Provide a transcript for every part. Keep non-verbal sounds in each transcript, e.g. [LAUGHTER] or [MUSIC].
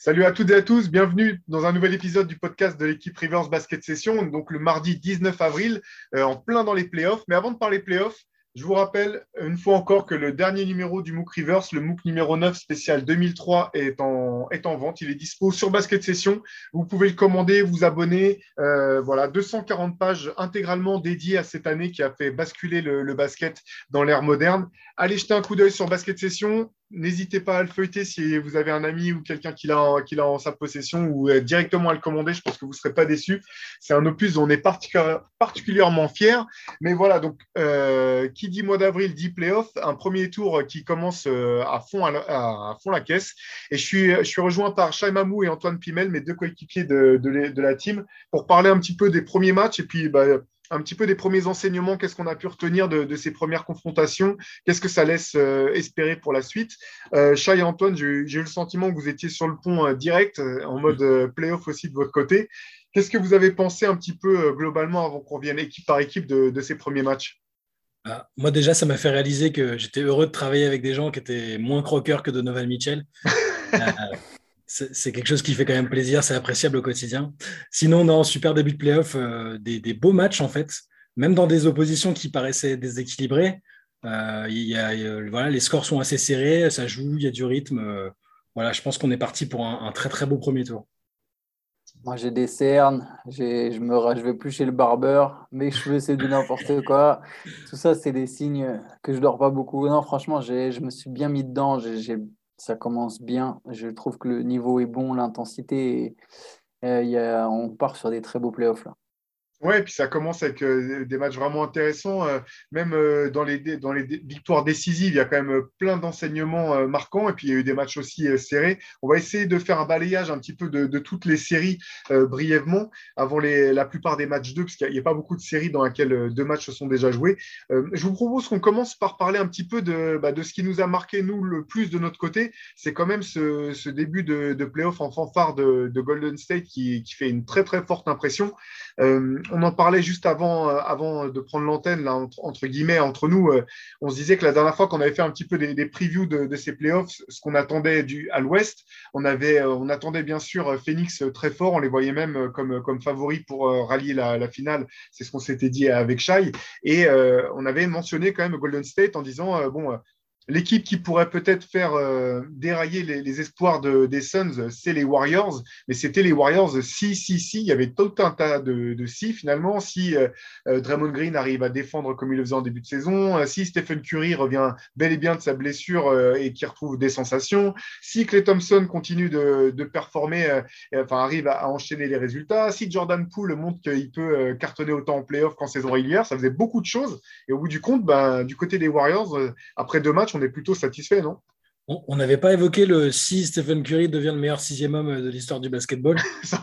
Salut à toutes et à tous, bienvenue dans un nouvel épisode du podcast de l'équipe Rivers Basket Session, donc le mardi 19 avril, euh, en plein dans les playoffs. Mais avant de parler playoffs, je vous rappelle une fois encore que le dernier numéro du MOOC Rivers, le MOOC numéro 9 spécial 2003, est en, est en vente. Il est dispo sur Basket Session. Vous pouvez le commander, vous abonner. Euh, voilà, 240 pages intégralement dédiées à cette année qui a fait basculer le, le basket dans l'ère moderne. Allez jeter un coup d'œil sur Basket Session. N'hésitez pas à le feuilleter si vous avez un ami ou quelqu'un qui l'a en, sa possession ou directement à le commander. Je pense que vous ne serez pas déçus. C'est un opus dont on est particulièrement fiers. Mais voilà, donc, euh, qui dit mois d'avril dit playoff. Un premier tour qui commence euh, à fond, à, fond la caisse. Et je suis, je suis rejoint par Shai Mamou et Antoine Pimel, mes deux coéquipiers de, de, de, la team, pour parler un petit peu des premiers matchs et puis bah, un petit peu des premiers enseignements, qu'est-ce qu'on a pu retenir de, de, ces premières confrontations, qu'est-ce que ça laisse euh, espérer pour la suite. Euh, Chai et Antoine, j'ai eu le sentiment que vous étiez sur le pont euh, direct, euh, en mode playoff aussi de votre côté. Qu'est-ce que vous avez pensé un petit peu globalement avant qu'on vienne équipe par équipe de, de ces premiers matchs? Ah, Moi déjà, ça m'a fait réaliser que j'étais heureux de travailler avec des gens qui étaient moins croqueurs que Donovan Mitchell. [LAUGHS] c'est quelque chose qui fait quand même plaisir, c'est appréciable au quotidien. Sinon, non, super début de playoff, euh, des, des, beaux matchs en fait, même dans des oppositions qui paraissaient déséquilibrées. Euh, y a, y voilà, les scores sont assez serrés, ça joue, il y a du rythme. Euh, voilà, je pense qu'on est parti pour un, un, très très beau premier tour. Moi, j'ai des cernes, je ne vais plus chez le barbeur, mes cheveux, c'est du n'importe [LAUGHS] quoi. Tout ça, c'est des signes que je dors pas beaucoup. Non, franchement, je me suis bien mis dedans. J'ai ça commence bien. Je trouve que le niveau est bon, l'intensité, euh, y a, on part sur des très beaux playoffs là. Ouais, et puis ça commence avec euh, des matchs vraiment intéressants. Euh, même euh, dans, les, dans les victoires décisives, il y a quand même plein d'enseignements marquants. Et puis il y a eu des matchs aussi serrés. On va essayer de faire un balayage un petit peu de, toutes les séries brièvement avant les, la plupart des matchs 2, parce qu'il n'y a, pas beaucoup de séries dans lesquelles deux matchs se sont déjà joués. je vous propose qu'on commence par parler un petit peu de, bah, de ce qui nous a marqué, nous, le plus de notre côté. C'est quand même ce, ce, début de, de playoff en fanfare de, de Golden State qui, qui, fait une très, très forte impression on en parlait juste avant, euh, avant de prendre l'antenne, là, entre, guillemets, entre nous. Euh, on se disait que la dernière fois qu'on avait fait un petit peu des, des previews de, de, ces playoffs, ce qu'on attendait du, à l'ouest, on, avait, euh, on attendait bien sûr Phoenix très fort. On les voyait même comme, comme favoris pour rallier la, la finale. C'est ce qu'on s'était dit avec Shai. Et euh, on avait mentionné quand même Golden State en disant, euh, bon, L'équipe qui pourrait peut-être faire euh, dérailler les, espoirs de, des Suns, c'est les Warriors, mais c'était les Warriors si, si, si. Il y avait tout un tas de, si finalement. Si euh, Draymond Green arrive à défendre comme il le faisait en début de saison, euh, si Stephen Curry revient bel et bien de sa blessure euh, et qui retrouve des sensations, si Clay Thompson continue de, performer, euh, et, enfin arrive à, enchaîner les résultats, si Jordan Poole montre qu'il peut cartonner autant en playoff qu'en saison régulière, ça faisait beaucoup de choses. Et au bout du compte, ben, du côté des Warriors, après deux matchs, est plutôt satisfait, non? On n'avait pas évoqué le si Stephen Curry devient le meilleur sixième homme de l'histoire du basketball. [LAUGHS] Ça,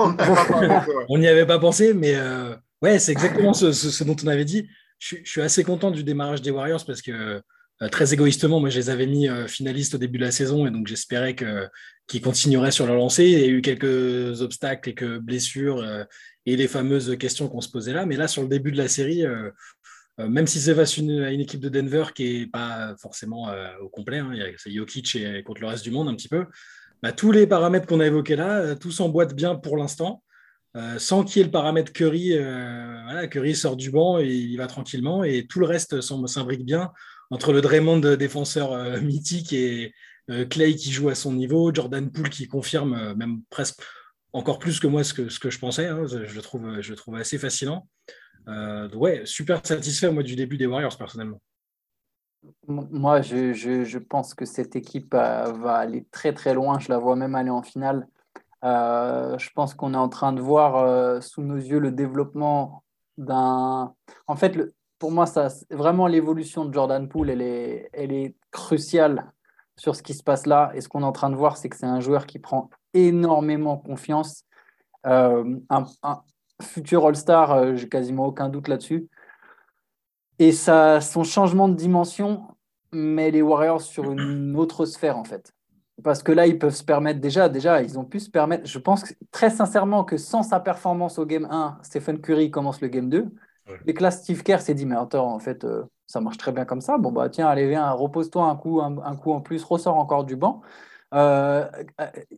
on n'y avait pas pensé, mais euh, ouais, c'est exactement ce, ce, ce, dont on avait dit. Je, je, suis assez content du démarrage des Warriors parce que euh, très égoïstement, moi je les avais mis euh, finalistes au début de la saison et donc j'espérais que qu'ils continueraient sur leur lancée. Il y a eu quelques obstacles, quelques blessures euh, et les fameuses questions qu'on se posait là. Mais là, sur le début de la série, euh, euh, même si c'est face à une équipe de Denver qui n'est pas forcément euh, au complet, hein, c'est Jokic et contre le reste du monde un petit peu, bah, tous les paramètres qu'on a évoqués là, euh, tout s'emboîte bien pour l'instant, euh, sans qu'il y ait le paramètre Curry. Euh, Curry sort du banc et il va tranquillement, et tout le reste s'imbrique bien entre le Draymond défenseur euh, [LAUGHS] mythique et Clay qui joue à son niveau, Jordan Poole qui confirme même presque encore plus que moi ce que, je pensais, hein, je le trouve assez fascinant. Euh, ouais, super satisfait moi du début des Warriors personnellement. Moi, je, je, pense que cette équipe euh, va aller très très loin. Je la vois même aller en finale. Euh, je pense qu'on est en train de voir euh, sous nos yeux le développement d'un. En fait, le... pour moi, ça, vraiment l'évolution de Jordan Poole, elle est, elle est cruciale sur ce qui se passe là. Et ce qu'on est en train de voir, c'est que c'est un joueur qui prend énormément confiance. Un, futur All-Star, euh, j'ai quasiment aucun doute là-dessus. Et ça, son changement de dimension met les Warriors sur une autre sphère, en fait. Parce que là, ils peuvent se permettre déjà, déjà, ils ont pu se permettre. Je pense que, très sincèrement que sans sa performance au game 1, Stephen Curry commence le game 2. Ouais. Et que là, Steve Kerr s'est dit, mais attends, en fait, euh, ça marche très bien comme ça. Bon, bah tiens, allez, viens, repose-toi un coup, un, un, coup en plus, ressort encore du banc. Euh,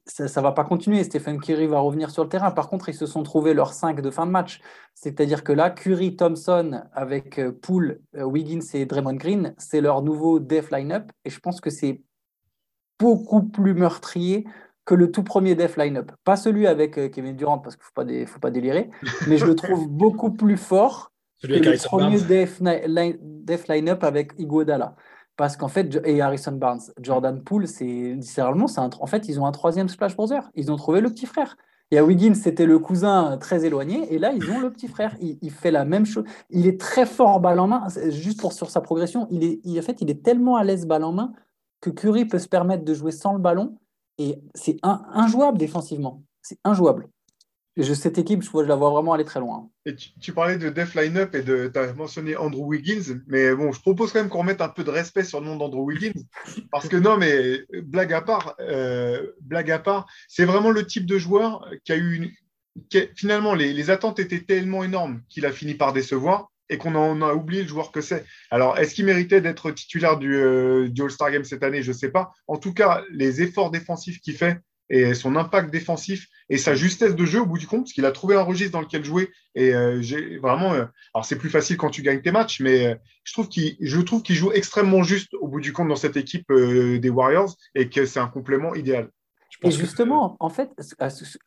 ça ne va pas continuer. Stephen Curry va revenir sur le terrain. Par contre, ils se sont trouvés leurs 5 de fin de match. C'est-à-dire que là, Curry, Thompson avec euh, Poole, euh, Wiggins et Draymond Green, c'est leur nouveau def line-up. Et je pense que c'est beaucoup plus meurtrier que le tout premier def line-up. Pas celui avec Kevin Durant, parce qu'il ne faut, faut, pas délirer, mais je le trouve [LAUGHS] beaucoup plus fort que le premier def, def line-up avec Iguodala. Parce qu'en fait, et Harrison Barnes, Jordan Poole, c'est littéralement, un, en fait, ils ont un troisième splash brother. Ils ont trouvé le petit frère. Et à Wiggins, c'était le cousin très éloigné. Et là, ils ont le petit frère. Il, fait la même chose. Il est très fort balle en main. Juste pour sur sa progression, il est, en fait, il est tellement à l'aise balle en main que Curry peut se permettre de jouer sans le ballon. Et c'est injouable défensivement. C'est injouable cette équipe, je, je la vois vraiment aller très loin. Et tu, parlais de def line-up et tu as mentionné Andrew Wiggins, mais bon, je propose quand même qu'on remette un peu de respect sur le nom d'Andrew Wiggins, parce que non, mais blague à part, euh, blague à part, c'est vraiment le type de joueur qui a eu une, finalement les, attentes étaient tellement énormes qu'il a fini par décevoir et qu'on en a oublié le joueur que c'est. Alors, est-ce qu'il méritait d'être titulaire du, euh, du All-Star Game cette année? Je ne sais pas. En tout cas, les efforts défensifs qu'il fait et son impact défensif et sa justesse de jeu au bout du compte, parce qu'il a trouvé un registre dans lequel jouer. Et euh, j'ai vraiment. Euh, alors, c'est plus facile quand tu gagnes tes matchs, mais euh, je trouve qu'il, je trouve qu'il joue extrêmement juste au bout du compte dans cette équipe des Warriors et que c'est un complément idéal. et justement, en fait.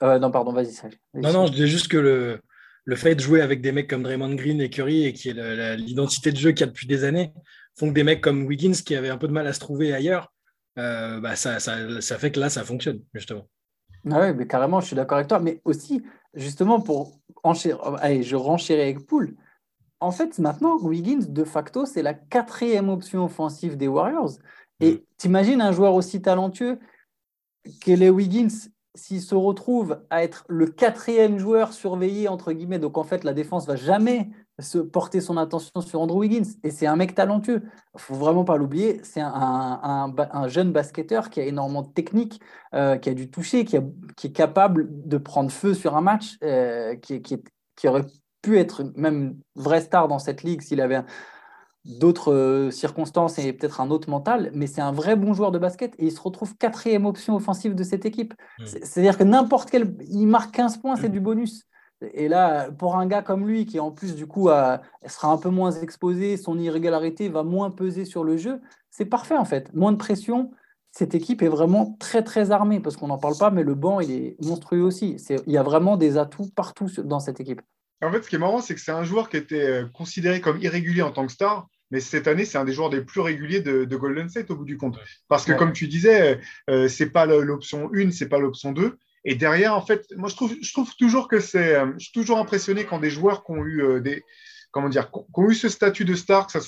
non, pardon, vas-y, Non, non, je disais juste que le, le fait de jouer avec des mecs comme Draymond Green et Curry, et qui est l'identité de jeu qu'il y a depuis des années, font que des mecs comme Wiggins, qui avaient un peu de mal à se trouver ailleurs, bah, ça, ça, ça fait que là, ça fonctionne, justement. Ah oui, mais carrément, je suis d'accord avec toi. Mais aussi, justement, pour enchérir, allez, je renchéris avec Poul. En fait, maintenant, Wiggins, de facto, c'est la quatrième option offensive des Warriors. Et mm. t'imagines un joueur aussi talentueux que les Wiggins, s'il se retrouve à être le quatrième joueur surveillé, entre guillemets, donc en fait, la défense va jamais se porter son attention sur Andrew Wiggins. Et c'est un mec talentueux. Il faut vraiment pas l'oublier. C'est un, un, jeune basketteur qui a énormément de technique, euh, qui a dû toucher, qui, qui, est capable de prendre feu sur un match, euh, qui, qui, qui, aurait pu être même vraie star dans cette ligue s'il avait d'autres euh, circonstances et peut-être un autre mental, mais c'est un vrai bon joueur de basket et il se retrouve quatrième option offensive de cette équipe. Hmm. C'est-à-dire que n'importe quel... Il marque 15 points, c'est hmm. du bonus. Et là, pour un gars comme lui, qui en plus du coup sera un peu moins exposé, son irrégularité va moins peser sur le jeu, c'est parfait en fait. Moins de pression. Cette équipe est vraiment très très armée parce qu'on n'en parle pas, mais le banc il est monstrueux aussi. Il y a vraiment des atouts partout dans cette équipe. En fait, ce qui est marrant, c'est que c'est un joueur qui était euh, considéré comme irrégulier en tant que star, mais cette année, c'est un des joueurs les plus réguliers de, Golden State au bout du compte. Parce que, comme tu disais, euh, c'est pas l'option 1, c'est pas l'option 2. Et derrière, en fait, moi, je trouve, toujours que c'est. Euh, je suis toujours impressionné quand des joueurs qui ont eu euh, des. Comment dire, qui ont eu ce statut de star, que ça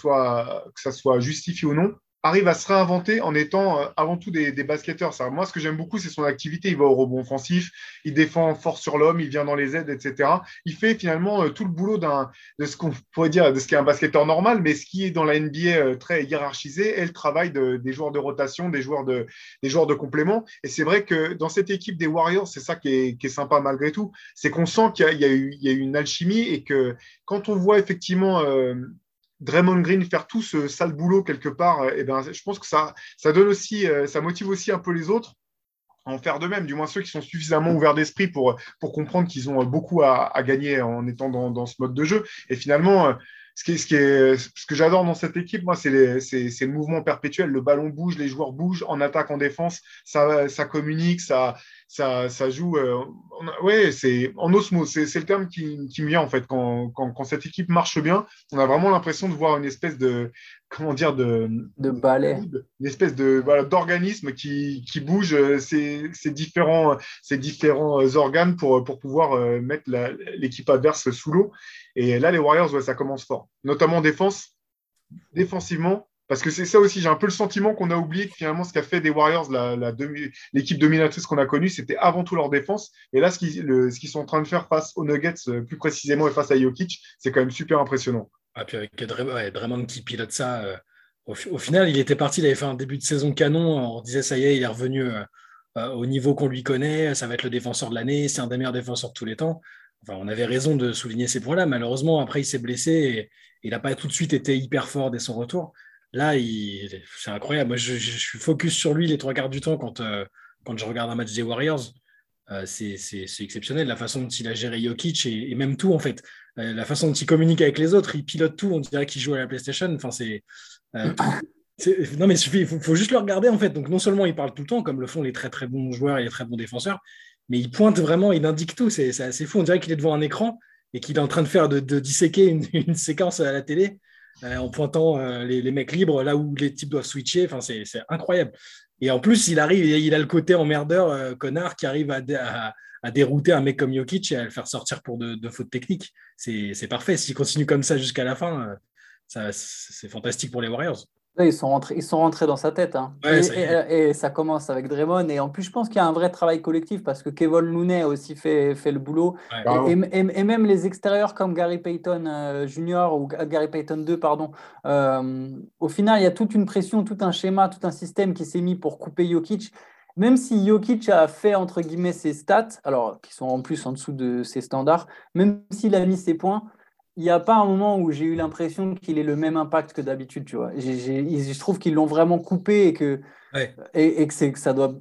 que ça soit justifié ou non, arrive à se réinventer en étant euh, avant tout des, basketteurs. Ça, moi, ce que j'aime beaucoup, c'est son activité. Il va au rebond offensif, il défend fort sur l'homme, il vient dans les aides, etc. Il fait finalement euh, tout le boulot d'un, de ce qu'on pourrait dire, de ce qui est un basketteur normal, mais ce qui est dans la NBA euh, très hiérarchisé est le travail des joueurs de rotation, des joueurs de, des joueurs de complément. Et c'est vrai que dans cette équipe des Warriors, c'est ça qui est, qui est, sympa malgré tout, c'est qu'on sent qu'il y, a, eu, il y a eu une alchimie et que quand on voit effectivement Draymond Green faire tout ce sale boulot quelque part, et euh, eh ben, je pense que ça, donne aussi, euh, ça motive aussi un peu les autres à en faire de même, du moins ceux qui sont suffisamment ouverts d'esprit pour, pour comprendre qu'ils ont beaucoup à, gagner en étant dans, ce mode de jeu. Et finalement, euh, ce, que j'adore dans cette équipe, moi, c'est le mouvement perpétuel. Le ballon bouge, les joueurs bougent en attaque, en défense, ça communique, ça, ça, ça joue. Euh, ouais, c'est en osmose, c'est le terme qui, qui, me vient en fait. Quand, quand, quand, cette équipe marche bien, on a vraiment l'impression de voir une espèce de comment dire de de balai, une espèce de voilà, d'organisme qui, qui bouge euh, ces, différents ces différents euh, organes pour pour pouvoir mettre l'équipe adverse sous l'eau. Et là, les Warriors, ouais, ça commence fort, notamment en défense. Défensivement, parce que c'est ça aussi, j'ai un peu le sentiment qu'on a oublié que finalement, ce qu'a fait des Warriors, l'équipe dominatrice qu'on a connue, c'était avant tout leur défense. Et là, ce qu'ils sont en train de faire face aux Nuggets, euh, plus précisément, et face à Jokic, c'est quand même super impressionnant. Ah, puis avec Draymond qui pilote ça, euh, au, final, il était parti, il avait fait un début de saison canon. On disait, ça y est, il est revenu euh, au niveau qu'on lui connaît, ça va être le défenseur de l'année, c'est un des meilleurs défenseurs de tous les temps. Enfin, on avait raison de souligner ces points-là. Malheureusement, après, il s'est blessé et il n'a pas tout de suite été hyper fort dès son retour. Là, c'est incroyable. Moi, je, suis focus sur lui les trois quarts du temps quand, euh, quand je regarde un match des Warriors, c'est exceptionnel la façon dont il a géré Jokic et, même tout en fait. la façon dont il communique avec les autres, il pilote tout, on dirait qu'il joue à la PlayStation. Enfin, c'est. [COUGHS] non, mais il faut, faut, juste le regarder en fait. Donc, non seulement il parle tout le temps, comme le font les très très bons joueurs et les très bons défenseurs, mais il pointe vraiment, il indique tout. C'est assez fou. On dirait qu'il est devant un écran et qu'il est en train de faire de, disséquer une, séquence à la télé euh, en pointant euh, les, mecs libres là où les types doivent switcher. C'est incroyable. Et en plus, il arrive, il a le côté emmerdeur, euh, connard, qui arrive à, dérouter un mec comme Jokic et à le faire sortir pour de, fautes techniques. C'est parfait. S'il continue comme ça jusqu'à la fin, c'est fantastique pour les Warriors. Ils sont, rentrés, ils sont rentrés dans sa tête. Hein. et, ça commence avec Draymond. Et en plus, je pense qu'il y a un vrai travail collectif parce que Kevin Looney a aussi fait, fait le boulot. Et, même les extérieurs comme Gary Payton euh, Jr. ou Gary Payton 2, pardon. Euh, au final, il y a toute une pression, tout un schéma, tout un système qui s'est mis pour couper Jokic. Même si Jokic a fait, entre guillemets, ses stats, alors qui sont en plus en dessous de ses standards, même s'il a mis ses points, il n'y a pas un moment où j'ai eu l'impression qu'il ait le même impact que d'habitude, tu vois. je trouve qu'ils l'ont vraiment coupé et que, et, que, ça doit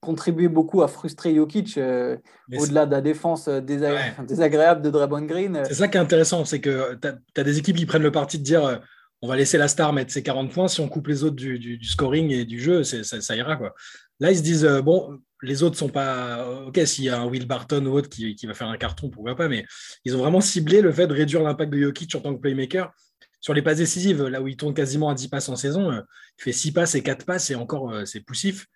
contribuer beaucoup à frustrer Jokic euh, au-delà de la défense euh, désagréable de Draymond Green. C'est ça qui est intéressant, c'est que tu as, des équipes qui prennent le parti de dire euh, on va laisser la star mettre ses 40 points, si on coupe les autres du, scoring et du jeu, ça, ça, ira. Quoi. Là, ils se disent bon, les autres sont pas. Ok, s'il y a un Will Barton ou autre qui, va faire un carton, pourquoi pas, mais ils ont vraiment ciblé le fait de réduire l'impact de Jokic en tant que playmaker sur les passes décisives, là où il tourne quasiment à 10 passes en saison. Euh, il fait 6 passes et 4 passes et encore, euh, c'est poussif.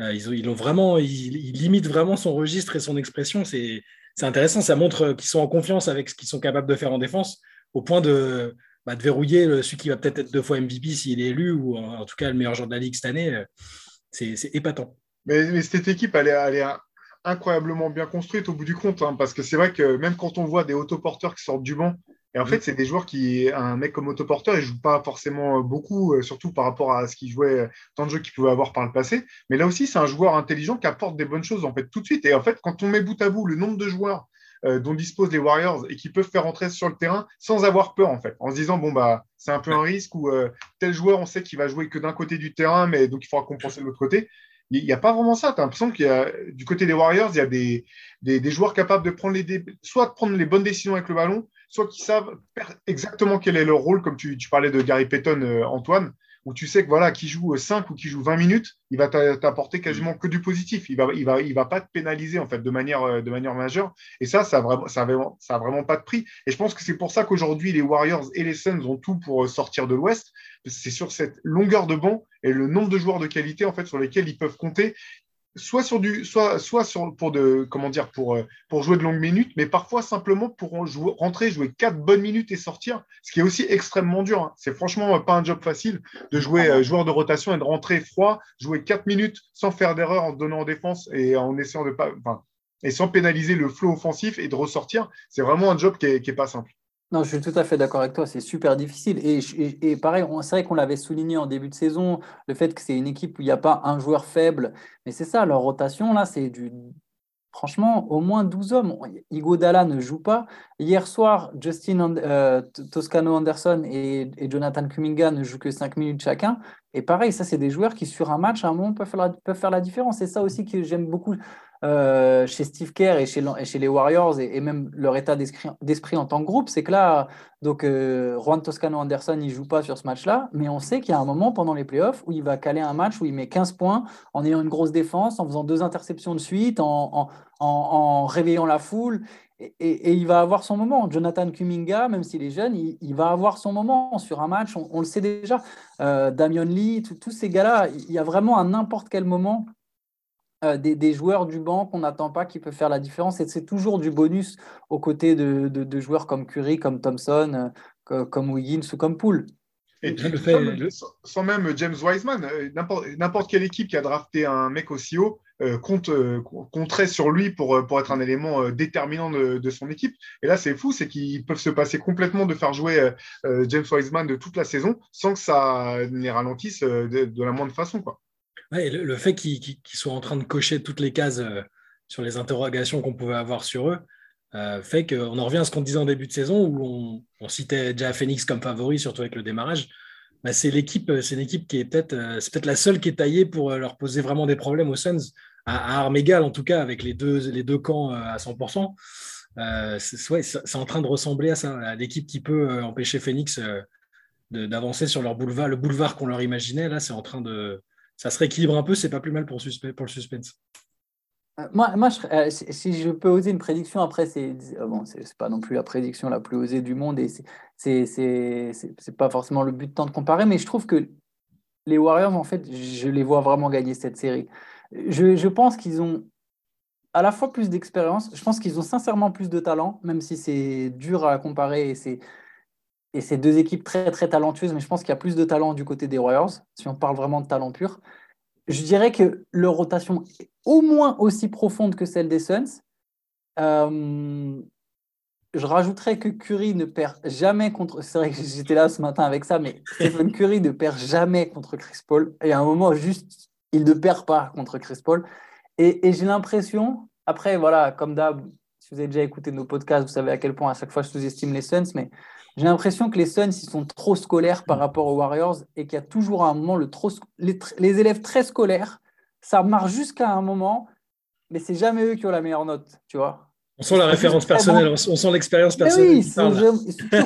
Euh, ils, ont, vraiment, limitent vraiment son registre et son expression. C'est intéressant, ça montre qu'ils sont en confiance avec ce qu'ils sont capables de faire en défense, au point de, bah, de verrouiller celui qui va peut-être être deux fois MVP s'il est élu, ou en, tout cas le meilleur joueur de la Ligue cette année. C'est épatant. Mais, cette équipe, elle est, incroyablement bien construite au bout du compte, hein, parce que c'est vrai que même quand on voit des autoporteurs qui sortent du banc, et en fait, mm. c'est des joueurs qui, un mec comme autoporteur, il joue pas forcément beaucoup, euh, surtout par rapport à ce qu'il jouait, euh, tant de jeux qu'il pouvait avoir par le passé. Mais là aussi, c'est un joueur intelligent qui apporte des bonnes choses en fait tout de suite. Et en fait, quand on met bout à bout le nombre de joueurs euh, dont disposent les Warriors et qui peuvent faire entrer sur le terrain sans avoir peur en fait, en se disant bon bah c'est un peu un risque ou tel joueur on sait qu'il va jouer que d'un côté du terrain, mais donc il faudra compenser de l'autre côté il n'y a pas vraiment ça. Tu as l'impression qu'il y a, du côté des Warriors, il y a des, joueurs capables de prendre les, soit de prendre les bonnes décisions avec le ballon, soit qui savent exactement quel est leur rôle, comme tu, tu parlais de Gary Payton, euh, Antoine, où tu sais que voilà, qui joue 5 ou qui joue 20 minutes, il va t'apporter quasiment que du positif. Il va, il va, il va pas te pénaliser en fait de manière, euh, de manière majeure. Et ça, ça n'a vraiment, ça vraiment, ça vraiment pas de prix. Et je pense que c'est pour ça qu'aujourd'hui, les Warriors et les Suns ont tout pour euh, sortir de l'Ouest. C'est sur cette longueur de banc et le nombre de joueurs de qualité en fait sur lesquels ils peuvent compter soit sur du soit soit pour de comment dire pour euh, pour jouer de longues minutes mais parfois simplement pour rentrer jouer quatre bonnes minutes et sortir ce qui est aussi extrêmement dur hein. c'est franchement pas un job facile de jouer euh, joueur de rotation et de rentrer froid jouer quatre minutes sans faire d'erreur en donnant en défense et en essayant de pas enfin, et sans pénaliser le flow offensif et de ressortir c'est vraiment un job qui est, qui est pas simple non, je suis tout à fait d'accord avec toi, c'est super difficile. Et, pareil, c'est vrai qu'on l'avait souligné en début de saison, le fait que c'est une équipe où il n'y a pas un joueur faible. Mais c'est ça, leur rotation, là, c'est du. Franchement, au moins 12 hommes. Dalla ne joue pas. Hier soir, Justin euh, Toscano Anderson et, Jonathan Kuminga ne jouent que 5 minutes chacun. Et pareil, ça, c'est des joueurs qui, sur un match, à un moment, peuvent faire la, peuvent faire la différence. C'est ça aussi que j'aime beaucoup euh, chez Steve Kerr et chez, les Warriors et, même leur état d'esprit en tant que groupe, c'est que là, donc euh, Juan Toscano Anderson, il joue pas sur ce match-là, mais on sait qu'il y a un moment pendant les playoffs où il va caler un match où il met 15 points en ayant une grosse défense, en faisant deux interceptions de suite, en, en, réveillant la foule. Et, il va avoir son moment. Jonathan Kuminga, même s'il est jeune, il, va avoir son moment sur un match, on, le sait déjà. Euh, Damian Lee, tous ces gars-là, il y a vraiment à n'importe quel moment euh, des, joueurs du banc qu'on n'attend pas qui peuvent faire la différence. Et c'est toujours du bonus aux côtés de, joueurs comme Curry, comme Thompson, euh, comme Wiggins ou comme Poole. Et sans, même James Wiseman, euh, n'importe quelle équipe qui a drafté un mec aussi haut compte, compterait sur lui pour, pour être un élément déterminant de, son équipe. Et là, c'est fou, c'est qu'ils peuvent se passer complètement de faire jouer James Wiseman de toute la saison sans que ça les ralentisse de, de la moindre façon. Quoi le, fait qu'ils soient en train de cocher toutes les cases euh, sur les interrogations qu'on pouvait avoir sur eux euh, fait qu'on en revient à ce qu'on disait en début de saison où on, citait déjà Phoenix comme favori, surtout avec le démarrage. Bah, c'est l'équipe, c'est une équipe qui est peut-être, euh, peut-être la seule qui est taillée pour leur poser vraiment des problèmes aux Suns à, armes égales, en tout cas, avec les deux, les deux camps à 100%. c'est en train de ressembler à ça, à l'équipe qui peut empêcher Phoenix d'avancer sur leur boulevard, le boulevard qu'on leur imaginait. Là, c'est en train de. Ça se rééquilibre un peu, c'est pas plus mal pour, le suspense. Euh, moi, moi euh, si je peux oser une prédiction, après, c'est euh, bon, pas non plus la prédiction la plus osée du monde et c'est pas forcément le but de temps de comparer, mais je trouve que les Warriors, en fait, je les vois vraiment gagner cette série. Je, je pense qu'ils ont à la fois plus d'expérience, je pense qu'ils ont sincèrement plus de talent, même si c'est dur à comparer et c'est et c'est deux équipes très très talentueuses, mais je pense qu'il y a plus de talent du côté des Warriors, si on parle vraiment de talent pur je dirais que leur rotation est au moins aussi profonde que celle des Suns. Euh, je rajouterais que Curry ne perd jamais contre. C'est vrai que j'étais là ce matin avec ça, mais Stephen Curry ne perd jamais contre Chris Paul. Et à un moment, juste, il ne perd pas contre Chris Paul. Et, et j'ai l'impression, après, voilà, comme d'hab, si vous avez déjà écouté nos podcasts, vous savez à quel point à chaque fois je sous-estime les Suns, mais j'ai l'impression que les Suns, ils sont trop scolaires par rapport aux Warriors et qu'il y a toujours un moment, le trop, les, élèves très scolaires, ça marche jusqu'à un moment, mais c'est jamais eux qui ont la meilleure note, tu vois. On sent la référence personnelle, on sent l'expérience personnelle. oui, ils sont,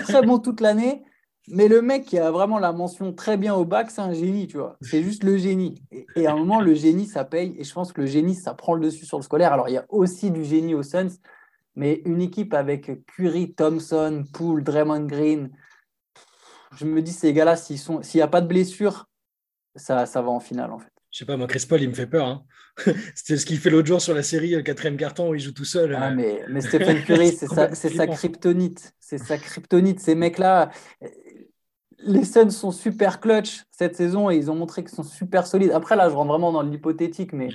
très bons toute l'année, mais le mec qui a vraiment la mention très bien au bac, c'est un génie, tu vois. C'est juste le génie. Et, et, à un moment, le génie, ça paye. Et je pense que le génie, ça prend le dessus sur le scolaire. Alors, il y a aussi du génie aux Suns, mais une équipe avec Curry, Thompson, Poole, Draymond Green, je me dis, ces gars-là, s'il n'y a pas de blessure, ça, ça va en finale, en fait. Je sais pas, moi, Chris Paul, il me fait peur. Hein. [LAUGHS] C'était ce qu'il fait l'autre jour sur la série, le quatrième carton, où il joue tout seul. Ah, mais, mais Stephen Curry, [LAUGHS] c'est sa, sa kryptonite. C'est sa kryptonite. Ces mecs-là, les Suns sont super clutch cette saison et ils ont montré qu'ils sont super solides. Après, là, je rentre vraiment dans l'hypothétique, mais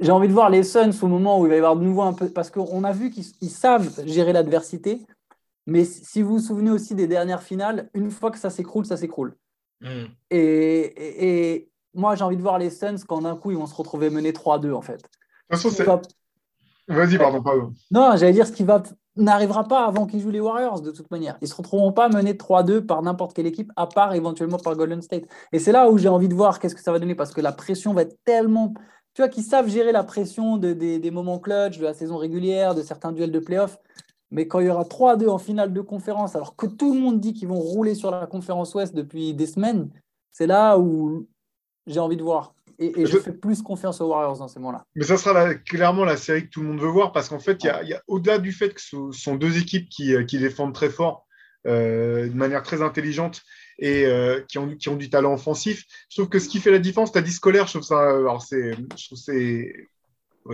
j'ai envie de voir les Suns au moment où il va y avoir de nouveau un peu. Parce qu'on a vu qu'ils savent gérer l'adversité. Mais si vous vous souvenez aussi des dernières finales, une fois que ça s'écroule, ça s'écroule. Hmm. Et, et, moi, j'ai envie de voir les Suns quand d'un coup, ils vont se retrouver menés 3-2, en fait. De toute façon, Vas-y, pardon, pardon. Non, j'allais dire ce qui va n'arrivera pas avant qu'ils jouent les Warriors, de toute manière. Ils ne se retrouveront pas menés 3-2 par n'importe quelle équipe, à part éventuellement par Golden State. Et c'est là où j'ai envie de voir qu'est-ce que ça va donner, parce que la pression va être tellement tu vois, qui savent gérer la pression des moments clutch, de la saison régulière, de certains duels de playoff. Mais quand il y aura 3-2 en finale de conférence, alors que tout le monde dit qu'ils vont rouler sur la conférence Ouest depuis des semaines, c'est là où j'ai envie de voir. Et, je... fais plus confiance aux Warriors dans ces moments-là. Mais ça sera clairement la série que tout le monde veut voir parce qu'en fait, il y a, au-delà du fait que ce sont deux équipes qui, euh, qui défendent très fort, euh, de manière très intelligente et euh, qui, ont, qui ont du talent offensif. Je trouve que ce qui fait la différence, tu as dit scolaire, je trouve ça. Euh, alors, c'est, je trouve c'est.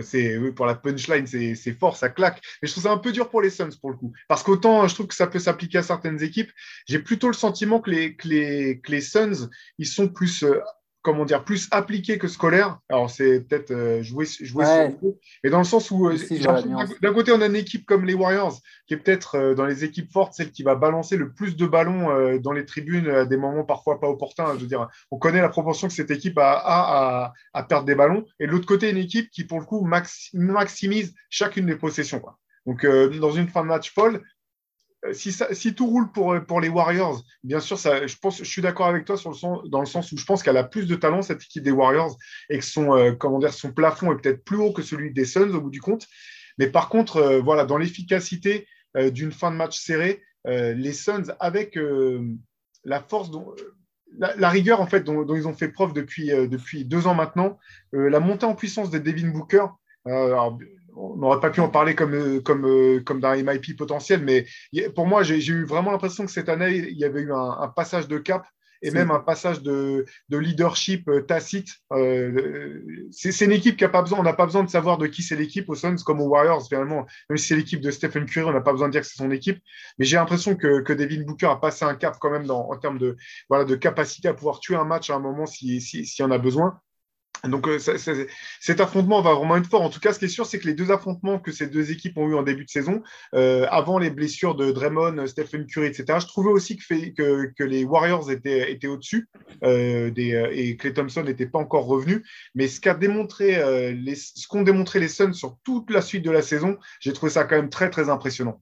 C'est, pour la punchline, c'est fort, ça claque. Mais je trouve ça un peu dur pour les Suns pour le coup. Parce qu'autant je trouve que ça peut s'appliquer à certaines équipes, j'ai plutôt le sentiment que les, que les, que les Suns, ils sont plus comment dire, plus appliqué que scolaire. Alors, c'est peut-être euh, jouer, jouer sur le mais dans le sens où, euh, d'un côté, on a une équipe comme les Warriors, qui est peut-être euh, dans les équipes fortes, celle qui va balancer le plus de ballons dans les tribunes à des moments parfois pas opportuns. Je veux dire, on connaît la proportion que cette équipe a à, à, perdre des ballons. Et de l'autre côté, une équipe qui, pour le coup, maximise chacune des possessions. Quoi. Donc, dans une fin de match euh, si, tout roule pour, euh, pour les Warriors, bien sûr, je, suis d'accord avec toi dans le sens où je pense qu'elle a plus de talent, cette équipe des Warriors, et que son, euh, plafond est peut-être plus haut que celui des Suns au bout du compte. Mais par contre, voilà, dans l'efficacité d'une fin de match serrée, les Suns, avec la force. La, rigueur en fait dont, ils ont fait preuve depuis deux ans maintenant, la montée en puissance de Devin Booker, on n'aurait pas pu en parler comme, euh, comme, euh, comme d'un MIP potentiel, mais pour moi, j'ai eu vraiment l'impression que cette année, il y avait eu un, passage de cap et même un passage de, leadership euh, tacite. c'est une équipe qui n'a pas besoin, on n'a pas besoin de savoir de qui c'est l'équipe aux Suns comme aux Warriors, finalement. Même si c'est l'équipe de Stephen Curry, on n'a pas besoin de dire que c'est son équipe. Mais j'ai l'impression que, que Devin Booker a passé un cap quand même dans, en termes de, voilà, de capacité à pouvoir tuer un match à un moment s'il si, si, y en a besoin. Donc euh, cet affrontement va vraiment être fort. En tout cas, ce qui est sûr, c'est que les deux affrontements que ces deux équipes ont eu en début de saison, euh, avant les blessures de Draymond, Stephen Curry, etc., je trouvais aussi que, que, les Warriors étaient, étaient au-dessus euh, et Clay Thompson n'était pas encore revenu. Mais ce qu'a démontré, les, qu'ont démontré les Suns sur toute la suite de la saison, j'ai trouvé ça quand même très très impressionnant.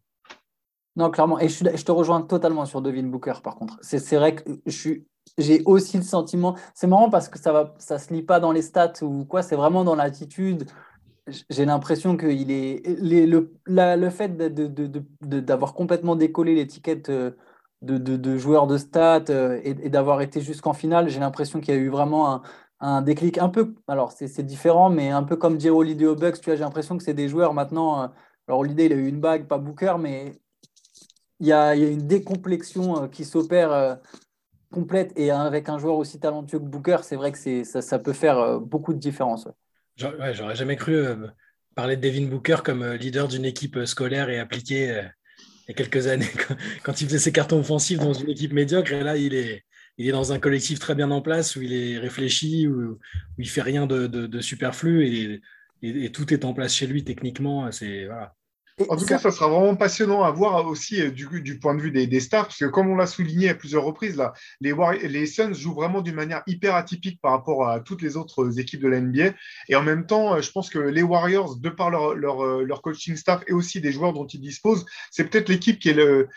Non, clairement. Et je, je te rejoins totalement sur Devin Booker, par contre. C'est vrai que je suis j'ai aussi le sentiment. C'est marrant parce que ça va, ça se lit pas dans les stats ou quoi. C'est vraiment dans l'attitude. J'ai l'impression que il est le, le fait d'avoir de, complètement décollé l'étiquette euh, de, joueur de stats euh, et, d'avoir été jusqu'en finale. J'ai l'impression qu'il y a eu vraiment un, un, déclic un peu. Alors c'est différent, mais un peu comme dire Holiday au Bucks. Tu vois, j'ai l'impression que c'est des joueurs maintenant. Euh, alors Holiday, il a eu une bague, pas Booker, mais il y a, il y a une décomplexion qui s'opère complète et avec un joueur aussi talentueux que Booker, c'est vrai que ça, ça, peut faire euh, beaucoup de différence. J'aurais jamais cru euh, parler de Devin Booker comme euh, leader d'une équipe scolaire et appliqué il y a quelques années [LAUGHS] quand, il faisait ses cartons offensifs dans une équipe médiocre. Et là, il est, il est dans un collectif très bien en place où il est réfléchi, où, où il fait rien de, superflu et, et, et, tout est en place chez lui techniquement. C'est voilà. En tout cas, ça sera vraiment passionnant à voir aussi euh, du, du point de vue des, des, stars, parce que comme on l'a souligné à plusieurs reprises, là, les, les Suns jouent vraiment d'une manière hyper atypique par rapport à toutes les autres équipes de la NBA. Et en même temps, euh, je pense que les Warriors, de par leur, leur, euh, leur coaching staff et aussi des joueurs dont ils disposent, c'est peut-être l'équipe qui est le,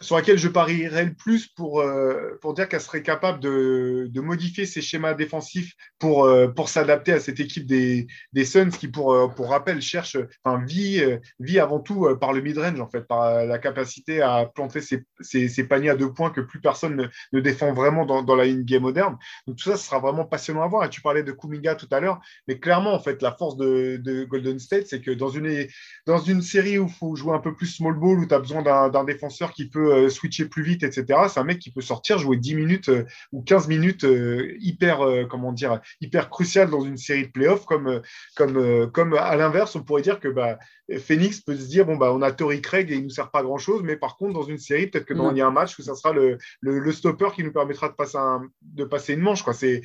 sur laquelle je parierais le plus pour, euh, pour dire qu'elle serait capable de, de, modifier ses schémas défensifs pour, euh, pour s'adapter à cette équipe des, des Suns qui, pour, euh, pour rappel, cherche, enfin, vit, vit avant tout par le mid-range, en fait, par la capacité à planter ses, ses, paniers à deux points que plus personne ne, défend vraiment dans, dans la NBA moderne. Donc tout ça, ce sera vraiment passionnant à voir. Et tu parlais de Kuminga tout à l'heure, mais clairement, en fait, la force de, de Golden State, c'est que dans une, dans une série où il faut jouer un peu plus small ball, où tu as besoin d'un défenseur qui peut euh, switcher plus vite, etc. C'est un mec qui peut sortir, jouer 10 minutes euh, ou 15 minutes euh, hyper, comment dire, hyper crucial dans une série de playoffs, comme, comme, comme à l'inverse, on pourrait dire que bah, Phoenix peut se dire bon, bah, on a Tory Craig et il ne nous sert pas grand-chose, mais par contre, dans une série, peut-être que dans, il y a un match où ça sera le, le, stopper qui nous permettra de passer, de passer une manche. C'est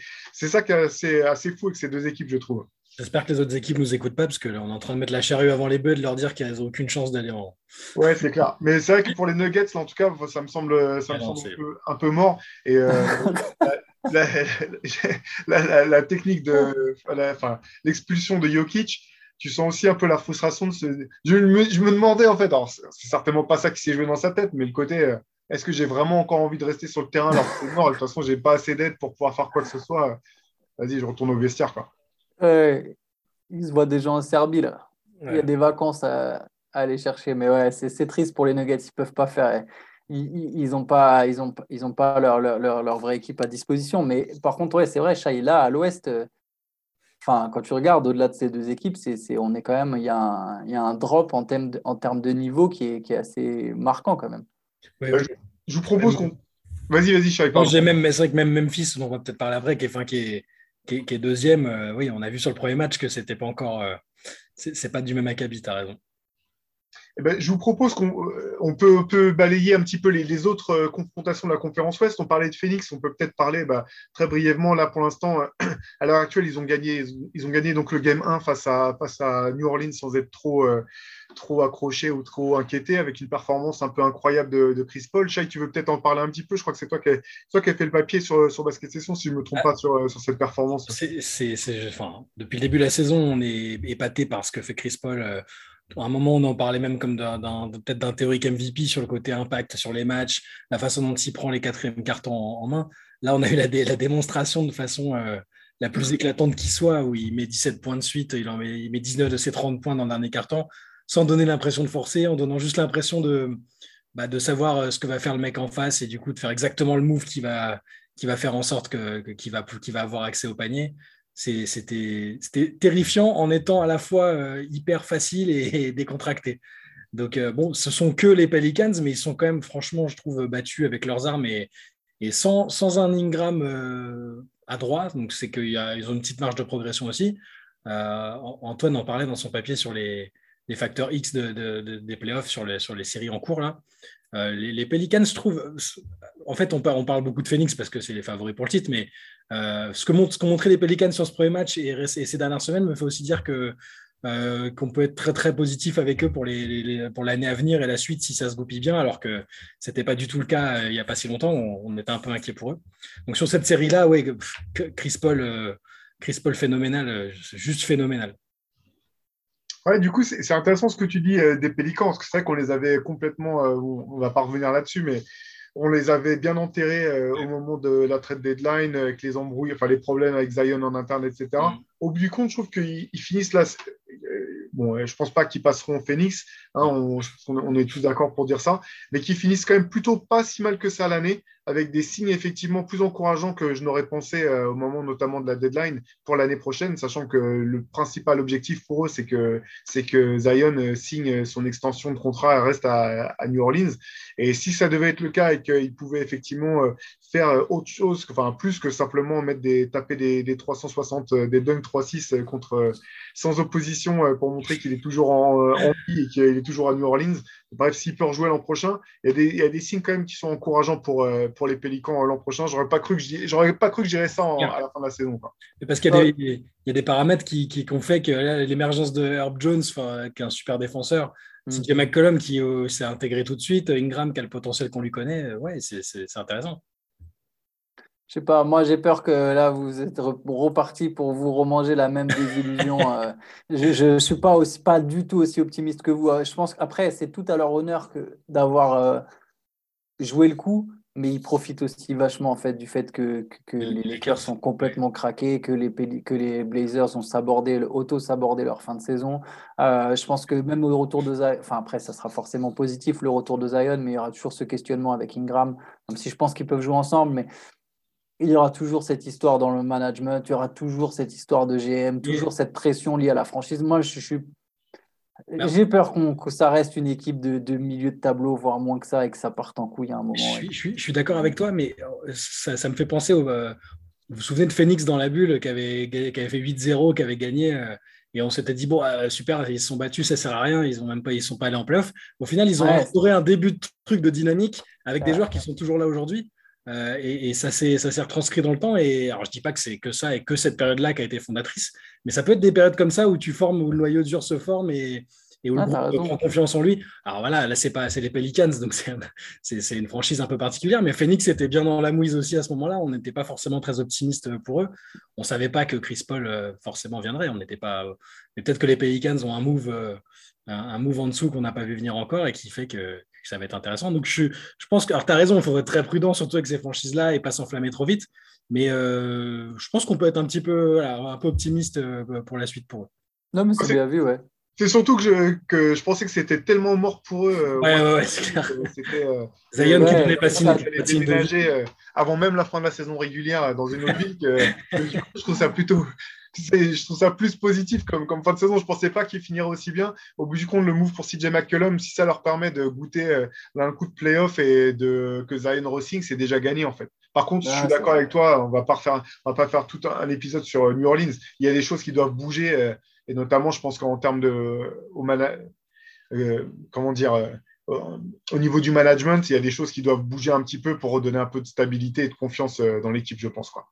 ça qui est assez fou avec ces deux équipes, je trouve. J'espère que les autres équipes ne nous écoutent pas parce que là, on est en train de mettre la charrue avant les bœufs et de leur dire qu'elles n'ont aucune chance d'aller en. Ouais, c'est clair. Mais c'est vrai que pour les Nuggets, là, en tout cas, ça me semble, ça me semble un, peu, mort. Et euh, [LAUGHS] la, technique de. Enfin, l'expulsion de Jokic, tu sens aussi un peu la frustration de ce. Je me, je me demandais, en fait, alors, c'est certainement pas ça qui s'est joué dans sa tête, mais le côté. Euh, est-ce que j'ai vraiment encore envie de rester sur le terrain alors que c'est mort? De toute façon, j'ai pas assez d'aide pour pouvoir faire quoi que ce soit. Vas-y, je retourne au vestiaire, quoi. Ouais, il se voit déjà en Serbie, là. Il y a des vacances à, aller chercher. Mais ouais, c'est triste pour les Nuggets. Ils ne peuvent pas faire. Ils n'ont pas, ils ont, ils ont pas leur, leur, leur, vraie équipe à disposition. Mais par contre, ouais, c'est vrai, là, à l'ouest, euh, enfin, quand tu regardes au-delà de ces deux équipes, c'est, on est quand même, il y, a un, il y a un drop en termes de, en termes de niveau qui est, qui est assez marquant quand même. je, vous propose qu'on. Vas-y, vas-y, Shai. J'ai même, c'est vrai que même Memphis, dont on va peut-être parler après, qui est, enfin, qui est, qui est, deuxième, euh, oui, on a vu sur le premier match que c'était pas encore. Euh, c'est pas du même acabit, tu as raison. Eh ben, je vous propose qu'on euh, on peut, peut, balayer un petit peu les, les, autres confrontations de la conférence Ouest. On parlait de Phoenix, on peut peut-être parler bah, très brièvement. Là, pour l'instant, [CLEARS THROAT] à l'heure actuelle, ils ont gagné, ils ont gagné donc le game 1 face à, face à New Orleans sans être trop, trop accroché ou trop inquiété avec une performance un peu incroyable de, Chris Paul. Chai, tu veux peut-être en parler un petit peu? Je crois que c'est toi qui as, toi qui fait le papier sur, sur Basket Session, si je ne me trompe ah. pas sur, sur, cette performance. C'est, enfin, depuis le début de la saison, on est épaté par ce que fait Chris Paul. Euh, à un moment, on en parlait même comme peut-être d'un théorique MVP sur le côté impact sur les matchs, la façon dont il prend les quatrièmes cartons en, main. Là, on a eu la, démonstration de façon euh, la plus éclatante qui soit, où il met 17 points de suite, il, met, il met 19 de ses 30 points dans le dernier carton sans donner l'impression de forcer, en donnant juste l'impression de, bah, savoir euh, ce que va faire le mec en face et du coup de faire exactement le move qui va, faire en sorte qu'il va avoir accès au panier. C'était terrifiant en étant à la fois euh, hyper facile et, décontracté. Donc, euh, bon, ce sont que les Pelicans, mais ils sont quand même, franchement, je trouve, battus avec leurs armes et, et sans, sans, un Ingram à droite. Donc, c'est qu'ils ont une petite marge de progression aussi. Antoine en parlait dans son papier sur les, les facteurs X des playoffs sur les, sur les séries en cours. Là. Euh, les, Pelicans, je trouve, en fait, on parle, beaucoup de Phoenix parce que c'est les favoris pour le titre, mais euh, ce qu'ont montré les Pelicans sur ce premier match et, ces dernières semaines me fait aussi dire que euh, qu'on peut être très très positif avec eux pour les, pour l'année à venir et la suite si ça se goupille bien, alors que c'était pas du tout le cas il n'y a pas si longtemps. On, était un peu inquiet pour eux. Donc sur cette série là, ouais, Chris Paul, Chris Paul phénoménal, juste phénoménal. Ouais, du coup, c'est intéressant ce que tu dis euh, des Pélicans, parce que c'est vrai qu'on les avait complètement, euh, on va pas revenir là-dessus, mais on les avait bien enterrés au moment de la trade deadline, avec les embrouilles, enfin les problèmes avec Zion en interne, etc. Mm. Au bout du compte, je trouve qu'ils finissent là. Bon, je pense pas qu'ils passeront au Phoenix, hein, on, on, est tous d'accord pour dire ça, mais qu'ils finissent quand même plutôt pas si mal que ça l'année avec des signes effectivement plus encourageants que je n'aurais pensé euh, au moment notamment de la deadline pour l'année prochaine, sachant que le principal objectif pour eux, c'est que, Zion euh, signe son extension de contrat et reste à, New Orleans. Et si ça devait être le cas et qu'il pouvait effectivement euh, faire autre chose, enfin plus que simplement mettre des, taper des, des 360, des dunks 3-6 contre, sans opposition pour montrer qu'il est toujours en, en vie et qu'il est toujours à New Orleans, bref, s'il peut rejouer l'an prochain, il y, a des, il y, a des, signes quand même qui sont encourageants pour, pour les Pélicans l'an prochain. J'aurais pas cru que j'aurais pas cru que j'irais ça à la fin de la saison. Parce qu'il y, y, a des paramètres qui, qui, ont fait que l'émergence de Herb Jones, qui est un super défenseur, mm. CJ McCollum qui euh, s'est intégré tout de suite, Ingram qui a le potentiel qu'on lui connaît, euh, ouais, c'est intéressant. Je sais pas, moi j'ai peur que là vous êtes reparti pour vous remanger la même désillusion. Euh. [LAUGHS] je ne suis pas, aussi, pas du tout aussi optimiste que vous. Je pense qu'après, c'est tout à leur honneur que d'avoir joué le coup mais ils profitent aussi vachement en fait du fait que, que, les Lakers sont complètement craqués, que les, que les Blazers ont sabordé, auto-sabordé leur fin de saison. Euh, je pense que même au retour de Zion, enfin après ça sera forcément positif le retour de Zion, mais il y aura toujours ce questionnement avec Ingram, même si je pense qu'ils peuvent jouer ensemble, mais il y aura toujours cette histoire dans le management, il y aura toujours cette histoire de GM, toujours cette pression liée à la franchise. Moi, je, je suis j'ai peur que ça reste une équipe de, milieu de tableau, voire moins que ça, et que ça parte en couille à un moment. Je suis, d'accord avec toi, mais euh, ça, me fait penser au. Euh, vous vous souvenez de Phoenix dans la bulle qui avait, qui avait fait 8-0, qui avait gagné euh, et on s'était dit, bon, super, ils se sont battus, ça sert à rien, ils ne sont pas allés en playoff. Au final, ils ont instauré un début de truc de dynamique avec des joueurs qui sont toujours là aujourd'hui. Euh, et, ça s'est retranscrit dans le temps. Et alors, je dis pas que c'est que ça et que cette période-là qui a été fondatrice, mais ça peut être des périodes comme ça où tu formes, où le noyau dur se forme et, et où le ah, groupe prend confiance en lui. Alors voilà, là, c'est pas les Pelicans, donc c'est une franchise un peu particulière. Mais Phoenix était bien dans la mouise aussi à ce moment-là. On n'était pas forcément très optimiste pour eux. On savait pas que Chris Paul euh, forcément viendrait. On n'était pas. Mais peut-être que les Pelicans ont un move, euh, un move en dessous qu'on n'a pas vu venir encore et qui fait que ça va être intéressant. Donc, je, je pense que, alors, tu as raison, il faudrait être très prudent, surtout avec ces franchises-là, et pas s'enflammer trop vite. Mais euh, je pense qu'on peut être un petit peu, un peu optimiste euh, pour la suite pour eux. Non, mais c'est bien vu, ouais. C'est surtout que je, que je pensais que c'était tellement mort pour eux. Euh, ouais, ouais, ouais c'est clair. C'était Zion qui donnait pas signe. déménager avant même la fin de la saison régulière dans une autre ville. Que, je trouve ça plutôt, je trouve ça plus positif comme, comme fin de saison. Je ne pensais pas qu'il finirait aussi bien. Au bout du compte, le move pour CJ McCollum, si ça leur permet de goûter euh, un coup de playoff et de, que Zion Rossing, c'est déjà gagné en fait. Par contre, je suis d'accord avec toi, on ne va pas faire tout un, épisode sur euh, New Orleans. Il y a des choses qui doivent bouger, euh, et notamment, je pense qu'en termes de. Au comment dire au niveau du management, il y a des choses qui doivent bouger un petit peu pour redonner un peu de stabilité et de confiance dans l'équipe, je pense. Quoi.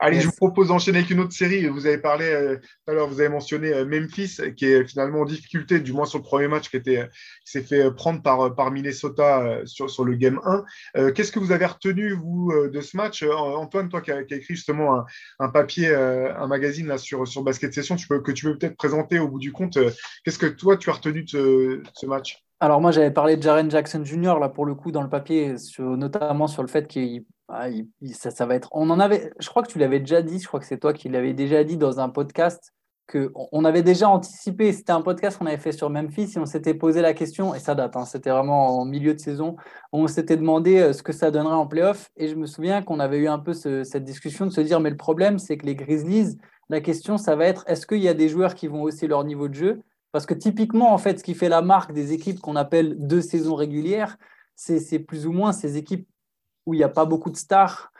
Allez, je vous propose d'enchaîner avec une autre série. Vous avez parlé euh, tout à l'heure, vous avez mentionné euh, Memphis, qui est finalement en difficulté, du moins sur le premier match, qui, était, qui s'est fait prendre par, par Minnesota sur, sur le Game 1. Qu'est-ce que vous avez retenu, vous, de ce match? Antoine, toi qui as, écrit justement un, papier, un magazine là, sur, sur Basket Session, tu peux, que tu peux peut-être présenter au bout du compte. Qu'est-ce que toi, tu as retenu de ce, match? Alors moi j'avais parlé de Jaren Jackson Jr. là pour le coup dans le papier, notamment sur le fait qu'il ah. On en avait. Je crois que tu l'avais déjà dit. Je crois que c'est toi qui l'avais déjà dit dans un podcast que on avait déjà anticipé. C'était un podcast qu'on avait fait sur Memphis et on s'était posé la question. Et ça date. Hein, c'était vraiment en milieu de saison. On s'était demandé euh, ce que ça donnerait en playoff. Et je me souviens qu'on avait eu un peu cette discussion de se dire mais le problème c'est que les Grizzlies. La question ça va être est-ce qu'il y a des joueurs qui vont hausser leur niveau de jeu? Parce que typiquement en fait ce qui fait la marque des équipes qu'on appelle deux saisons régulières, c'est plus ou moins ces équipes où il n'y a pas beaucoup de stars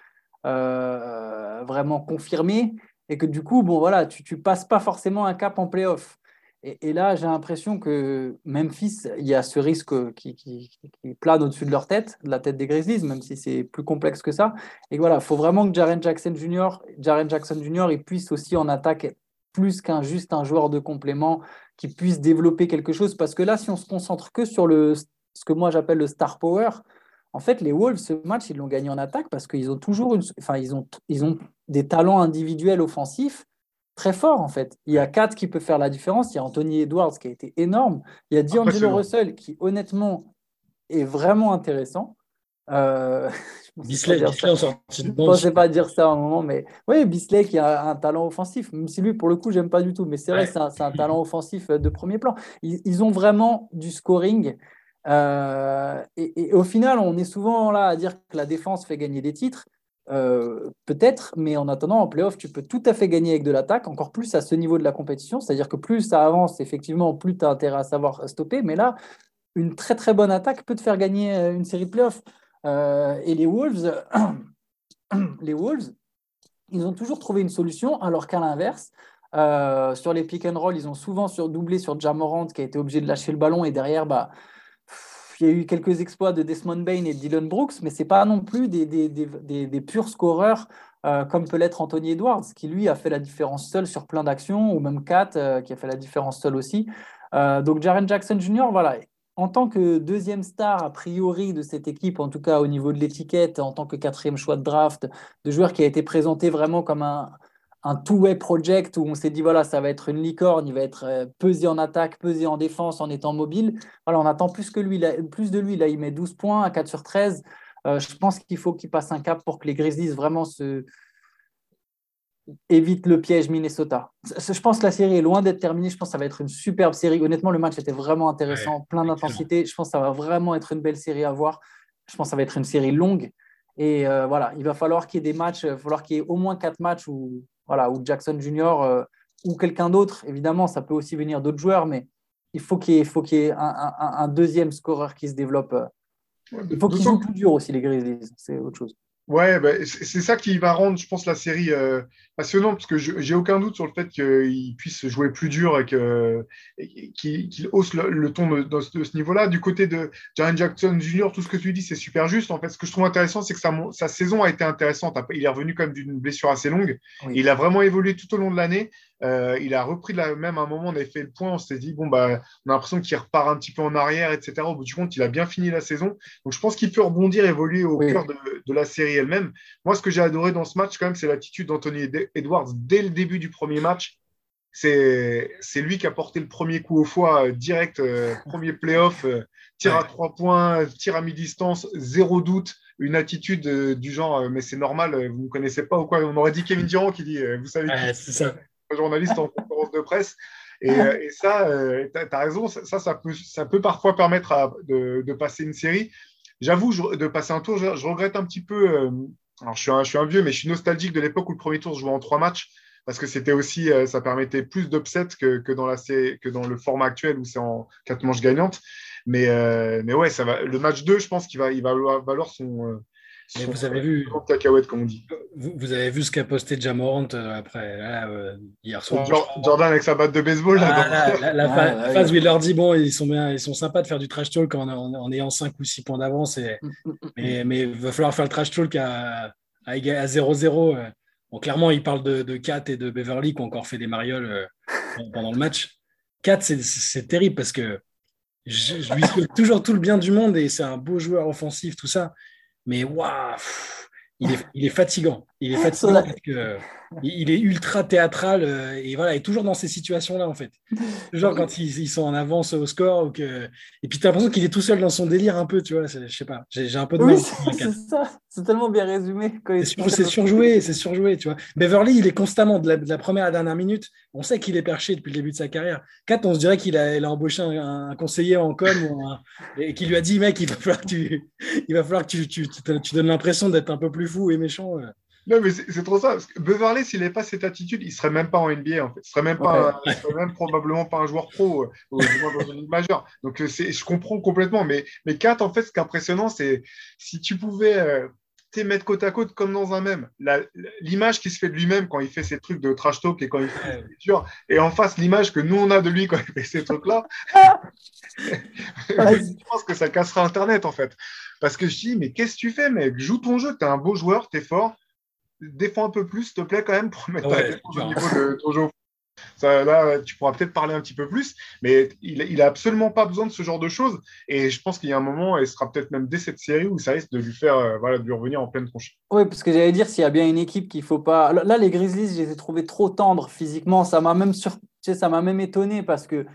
euh, vraiment confirmées et que du coup, bon, voilà, tu ne passes pas forcément un cap en playoff. Et, et là, j'ai l'impression que Memphis, il y a ce risque qui, plane au-dessus de leur tête, de la tête des Grizzlies, même si c'est plus complexe que ça. Et voilà, il faut vraiment que Jaren Jackson Jr., Jaren Jackson Jr. puisse aussi en attaque plus qu'un juste un joueur de complément qui puisse développer quelque chose. Parce que là, si on se concentre que sur le, ce que moi j'appelle le star power, en fait, les Wolves, ce match, ils l'ont gagné en attaque parce qu'ils ont toujours une, enfin, ils ont, ils ont des talents individuels offensifs très forts, en fait. Il y a quatre qui peuvent faire la différence. Il y a Anthony Edwards qui a été énorme. Il y a D'Angelo Russell qui, honnêtement, est vraiment intéressant. Euh, [LAUGHS] Bisley, Bisley en sortie Je ne pensais pas dire ça à un moment, mais oui, Bisley qui a un talent offensif, même si lui, pour le coup, j'aime pas du tout, mais c'est vrai, c'est un, un, talent offensif de premier plan. Ils, ils ont vraiment du scoring. Euh, et, au final, on est souvent là à dire que la défense fait gagner des titres. Euh, peut-être, mais en attendant, en playoff, tu peux tout à fait gagner avec de l'attaque, encore plus à ce niveau de la compétition. C'est-à-dire que plus ça avance, effectivement, plus tu as intérêt à savoir stopper. Mais là, une très très bonne attaque peut te faire gagner une série de playoffs. Euh, et les Wolves, [CLEARS THROAT] les Wolves, ils ont toujours trouvé une solution, alors qu'à l'inverse, euh, sur les pick and roll, ils ont souvent surdoublé sur Jamorant qui a été obligé de lâcher le ballon et derrière, bah, il y a eu quelques exploits de Desmond Bain et Dylan Brooks, mais ce n'est pas non plus des, des, des, des purs scoreurs euh, comme peut l'être Anthony Edwards, qui lui a fait la différence seul sur plein d'actions, ou même Kat, qui a fait la différence seul aussi. donc Jaren Jackson Jr., voilà, en tant que deuxième star, a priori, de cette équipe, en tout cas au niveau de l'étiquette, en tant que quatrième choix de draft, de joueur qui a été présenté vraiment comme un, un two-way project où on s'est dit, voilà, ça va être une licorne, il va être euh, pesé en attaque, pesé en défense, en étant mobile. Voilà, on attend plus, que lui, plus de lui. Là, il met 12 points à 4 sur 13. Euh, je pense qu'il faut qu'il passe un cap pour que les Grizzlies vraiment se, évite le piège Minnesota. Je pense que la série est loin d'être terminée. Je pense que ça va être une superbe série. Honnêtement, le match était vraiment intéressant, plein d'intensité. Je pense que ça va vraiment être une belle série à voir. Je pense que ça va être une série longue. Et euh, voilà, il va falloir qu'il y ait des matchs, il va falloir qu'il y ait au moins quatre matchs où, voilà, où Jackson Jr. Euh, ou quelqu'un d'autre, évidemment, ça peut aussi venir d'autres joueurs, mais il faut qu'il y ait, faut qu'il y ait un, deuxième scoreur qui se développe. Il faut qu'ils jouent plus dur aussi, les Grizzlies. C'est autre chose. Ouais, bah, c'est ça qui va rendre, je pense, la série euh, passionnante, parce que j'ai aucun doute sur le fait qu'il puisse jouer plus dur et qu'il hausse le, ton de, ce niveau-là. Du côté de Jaren Jackson Jr., tout ce que tu dis, c'est super juste. En fait, ce que je trouve intéressant, c'est que sa, sa, saison a été intéressante. Il est revenu comme d'une blessure assez longue. Il a vraiment évolué tout au long de l'année. Euh, il a repris de la même à un moment, on avait fait le point, on s'est dit, bon, bah, on a l'impression qu'il repart un petit peu en arrière, etc. Au bout du compte, il a bien fini la saison. Donc, je pense qu'il peut rebondir, évoluer au cœur de, de, la série elle-même. Moi, ce que j'ai adoré dans ce match, quand même, c'est l'attitude d'Anthony Edwards dès le début du premier match. C'est lui qui a porté le premier coup au foie euh, direct, euh, premier playoff, tir à trois points, tir à mi-distance, zéro doute une attitude du genre mais c'est normal, vous ne connaissez pas ou quoi On aurait dit Kevin Durant qui dit vous savez, c'est ça journaliste en conférence de presse. Et, euh, ça, euh, tu as, raison, ça, ça peut, ça peut parfois permettre de, passer une série. J'avoue, de passer un tour, je, regrette un petit peu. Euh, alors, je suis, un, je suis un vieux, mais je suis nostalgique de l'époque où le premier tour se jouait en trois matchs parce que c'était aussi, ça permettait plus d'upsets que, que, dans que dans le format actuel où c'est en quatre manches gagnantes. Mais, mais ouais, ça va, le match 2, je pense qu'il va, il va valoir son, vous avez vu, comme on dit. Vous, avez vu ce qu'a posté Jamorant euh, après euh, hier soir. Jordan avec sa batte de baseball. Ah, la, phase où il leur dit bon, ils sont bien, ils sont sympas de faire du trash talk en, en, ayant 5 ou 6 points d'avance, mais, il va falloir faire le trash talk à, à, 0-0. Euh. Bon, clairement, il parle de, de Kat et de Beverly qui ont encore fait des marioles pendant le match. Kat, c'est terrible parce que je, je lui souhaite toujours tout le bien du monde et c'est un beau joueur offensif, tout ça mais waouh, il est, il est, fatigant. Il est fatigant parce que il est ultra théâtral euh, et voilà, il est toujours dans ces situations-là en fait. Genre quand ils, sont en avance au score ou que et puis tu as l'impression qu'il est tout seul dans son délire un peu, tu vois. Je sais pas, j'ai un peu de mal. [LAUGHS] c'est ça, c'est tellement bien résumé. C'est surjoué, c'est surjoué, tu vois. Beverly, il est constamment de la, première à la dernière minute. On sait qu'il est perché depuis le début de sa carrière. Kat, on se dirait qu'il a, embauché un, conseiller en com et qui lui a dit, mec, il va falloir que tu, il va falloir que tu, tu, tu donnes l'impression d'être un peu plus fou et méchant. Euh. Non, mais c'est trop ça. Parce que Beverly, s'il n'avait pas cette attitude, il serait même pas en NBA. En fait. Il serait même pas, serait même probablement pas un joueur pro, euh, ou dans une ligue majeure. Donc, euh, je comprends complètement. Mais, mais Kat, en fait, ce qui est impressionnant, c'est si tu pouvais euh, mettre côte à côte comme dans un même, l'image qui se fait de lui-même quand il fait ses trucs de trash talk et quand il fait et en face l'image que nous on a de lui quand il fait ces trucs-là, [LAUGHS] je pense que ça cassera Internet en fait. Parce que je dis, mais qu'est-ce que tu fais, mec? Joue ton jeu, tu es un beau joueur, tu es fort défends un peu plus, s'il te plaît, quand même, pour mettre au niveau de ton jeu. Ça, là, tu pourras peut-être parler un petit peu plus, mais il n'a absolument pas besoin de ce genre de choses. Et je pense qu'il y a un moment, et ce sera peut-être même dès cette série, où ça risque de lui faire, euh, voilà, de lui revenir en pleine tronche. Oui, parce que j'allais dire, s'il y a bien une équipe qu'il ne faut pas. Là, les Grizzlies, je les ai trouvés trop tendres physiquement. Ça m'a même, sur... ça m'a même étonné parce que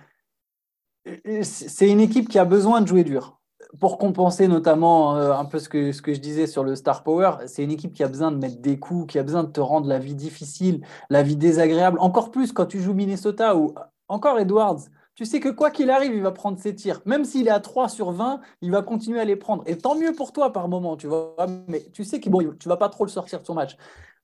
euh, c'est une équipe qui a besoin de jouer dur pour compenser notamment euh, un peu ce que, ce que je disais sur le Star Power, c'est une équipe qui a besoin de mettre des coups, qui a besoin de te rendre la vie difficile, la vie désagréable. Encore plus quand tu joues Minnesota ou encore Edwards. Tu sais que quoi qu'il arrive, il va prendre ses tirs. Même s'il est à 3 sur 20, il va continuer à les prendre. Et tant mieux pour toi par moment, tu vois. Mais tu sais que bon, tu vas pas trop le sortir de son match.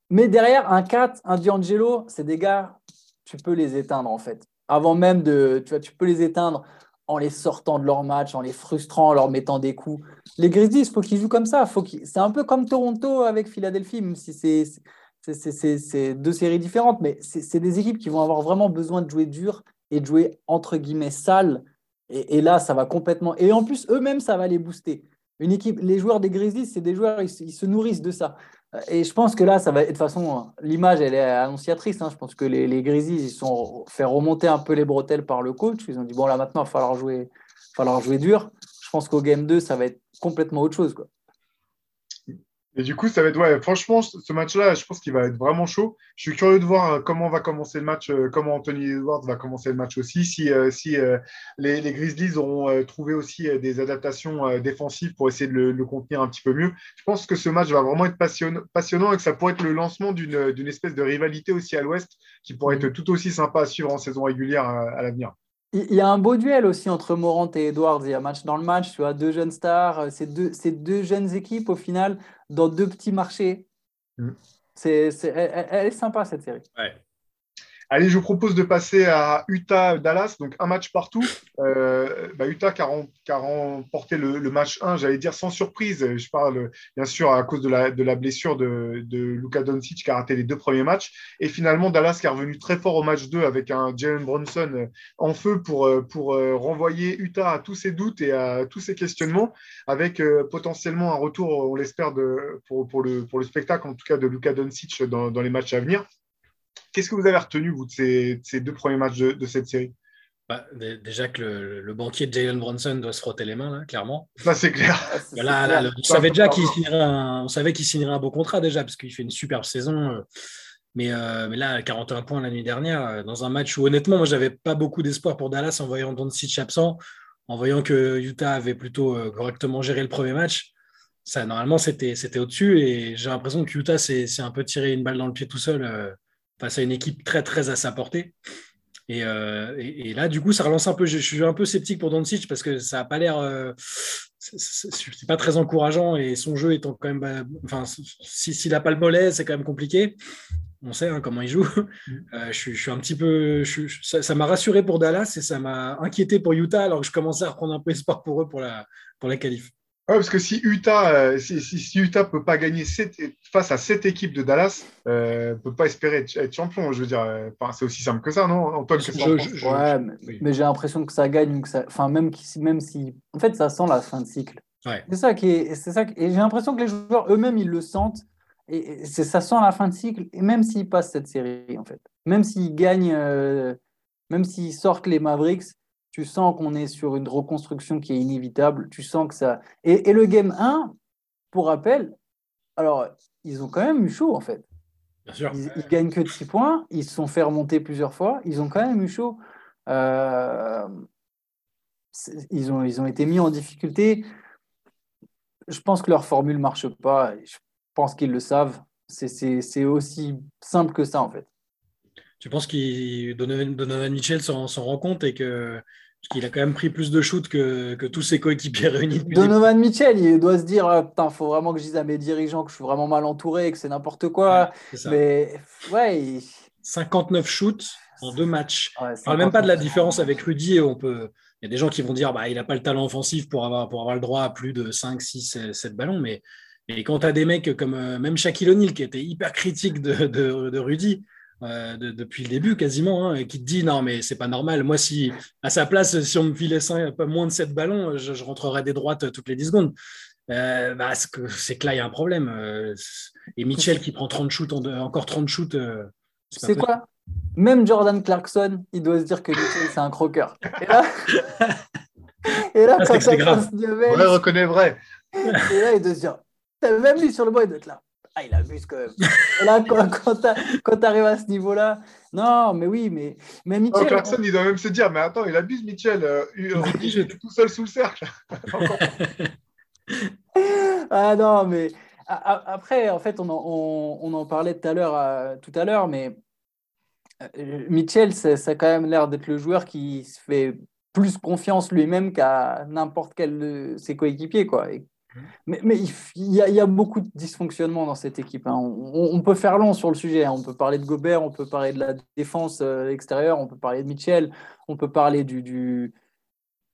Mais derrière, un 4, un D'Angelo, c'est des gars, tu peux les éteindre en fait. Avant même de. Tu vois, tu peux les éteindre en les sortant de leur match, en les frustrant, en leur mettant des coups. Les Grizzlies, il faut qu'ils jouent comme ça. C'est un peu comme Toronto avec Philadelphie, même si c'est deux séries différentes, mais c'est des équipes qui vont avoir vraiment besoin de jouer dur et de jouer entre guillemets sale. Et, là, ça va complètement. Et en plus, eux-mêmes, ça va les booster. Une équipe, les joueurs des Grizzlies, c'est des joueurs, ils, se nourrissent de ça. Et je pense que là, ça va. De toute façon, l'image, elle est annonciatrice. Hein. Je pense que les, les Grizzlies, ils sont fait remonter un peu les bretelles par le coach. Ils ont dit bon, là maintenant, il va falloir jouer, falloir jouer dur. Je pense qu'au game 2, ça va être complètement autre chose. Quoi. Et du coup, ça va être, ouais, franchement, ce match-là, je pense qu'il va être vraiment chaud. Je suis curieux de voir euh, comment va commencer le match, euh, comment Anthony Edwards va commencer le match aussi, si, euh, si les, les, Grizzlies auront trouvé aussi des adaptations défensives pour essayer de le, contenir un petit peu mieux. Je pense que ce match va vraiment être passionnant et que ça pourrait être le lancement d'une espèce de rivalité aussi à l'ouest qui pourrait être tout aussi sympa à suivre en saison régulière à l'avenir. Il y a un beau duel aussi entre Morant et Edwards. Il y a match dans le match, tu vois, deux jeunes stars, euh, c'est deux, deux jeunes équipes au final dans deux petits marchés. Mm. C'est, elle, elle, est sympa cette série. Ouais. Allez, je vous propose de passer à Utah-Dallas, donc un match partout. Euh, bah, Utah qui a, remporté le, match 1, j'allais dire sans surprise. Je parle bien sûr à cause de la, blessure de, de Luka Doncic qui a raté les deux premiers matchs. Et finalement, Dallas qui est revenu très fort au match 2 avec un Jalen Bronson en feu pour, pour euh, renvoyer Utah à tous ses doutes et à tous ses questionnements, avec euh, potentiellement un retour, on l'espère, pour, le, spectacle, en tout cas de Luka Doncic dans les matchs à venir. Qu'est-ce que vous avez retenu, vous, de ces, deux premiers matchs de, cette série? Bah, Déjà que le, banquier de Jalen Bronson doit se frotter les mains, clairement. Ça, c'est clair. Bah, on savait déjà qu'il signerait, un, on savait qu'il signerait un beau contrat déjà, parce qu'il fait une superbe saison. Euh, mais, euh, mais, là, 41 points la nuit dernière, euh, dans un match où honnêtement, moi, j'avais pas beaucoup d'espoir pour Dallas en voyant Doncic absent, en voyant que Utah avait plutôt correctement géré le premier match. Ça, normalement, c'était au-dessus. Et j'ai l'impression que Utah s'est un peu tiré une balle dans le pied tout seul face à une équipe très très à sa portée. Euh, et, et, là, du coup, ça relance un peu. Je, suis un peu sceptique pour Doncic parce que ça n'a pas l'air. Euh, c'est pas très encourageant et son jeu étant quand même. Bah, enfin, s'il n'a pas le mollet, c'est quand même compliqué. On sait hein, comment il joue. Mm. Euh, je, suis, un petit peu. ça m'a rassuré pour Dallas et ça m'a inquiété pour Utah alors que je commençais à reprendre un peu espoir pour eux pour la, pour la qualif. Ouais, parce que si Utah euh, si, si, Utah peut pas gagner face à cette équipe de Dallas, euh, peut pas espérer être, champion. Je veux dire, euh, c'est aussi simple que ça, non, Antoine Ouais, mais, j'ai l'impression que ça gagne, que ça, enfin même, même si, en fait, ça sent la fin de cycle. C'est ça qui est, c'est ça, et j'ai l'impression que les joueurs eux-mêmes ils le sentent. Et ça sent la fin de cycle. Et même s'ils passent cette série, en fait, même s'ils gagnent, euh, même s'ils sortent les Mavericks, tu sens qu'on est sur une reconstruction qui est inévitable. Tu sens que ça. Et, le game 1, pour rappel, alors, ils ont quand même eu chaud, en fait. Bien sûr. Ils, ils gagnent que de 6 points. Ils se sont fait remonter plusieurs fois. Ils ont quand même eu chaud. Euh, ils, ont, ils ont été mis en difficulté. Je pense que leur formule ne marche pas. Je pense qu'ils le savent. C'est aussi simple que ça, en fait. Tu penses que Donovan, Mitchell s'en rend compte et que qu'il a quand même pris plus de shoots que, que tous ses coéquipiers [LAUGHS] réunis. Donovan Mitchell, il doit se dire ah, putain, faut vraiment que je dise à mes dirigeants que je suis vraiment mal entouré, que c'est n'importe quoi. Mais ouais. 59 shoots en deux matchs. Ouais, ne parle même pas de la différence avec Rudy. On peut... Il y a des gens qui vont dire bah, il n'a pas le talent offensif pour avoir, pour avoir le droit à plus de 5, 6, 7 ballons. Mais, mais quand tu as des mecs comme euh, même Shaquille O'Neal qui était hyper critique de, de, de Rudy, euh, depuis le début quasiment, hein, qui te dit non mais c'est pas normal. Moi si à sa place, si on me filait pas moins de 7 ballons, je, rentrerais des droites toutes les 10 secondes. Euh, bah, c'est que là il y a un problème. Euh, et Mitchell qui prend 30 shoots, encore 30 shoots. c'est quoi? Même Jordan Clarkson, il doit se dire que Mitchell c'est un croqueur. Et là, [LAUGHS] et là quand grave. vrai reconnaît vrai. Et là il doit se dire, même lui sur le bois il doit être là ah, il abuse quand même. [LAUGHS] là, quand, tu arrives à ce niveau-là, non, mais oui, mais, mais Mitchell. Clarkson, il doit même se dire, mais attends, il abuse, Mitchell. Euh, il est tout seul sous le cercle. [LAUGHS] ah non, mais après, en fait, on en, on, en parlait tout à l'heure, euh, tout à l'heure, mais euh, Mitchell, ça, ça a quand même l'air d'être le joueur qui se fait plus confiance lui-même qu'à n'importe quel de ses coéquipiers, quoi. Mais, mais il, y a, il, y a, beaucoup de dysfonctionnements dans cette équipe. Hein. On, peut faire long sur le sujet. Hein. On peut parler de Gobert, on peut parler de la défense euh, extérieure, on peut parler de Mitchell, on peut parler du, du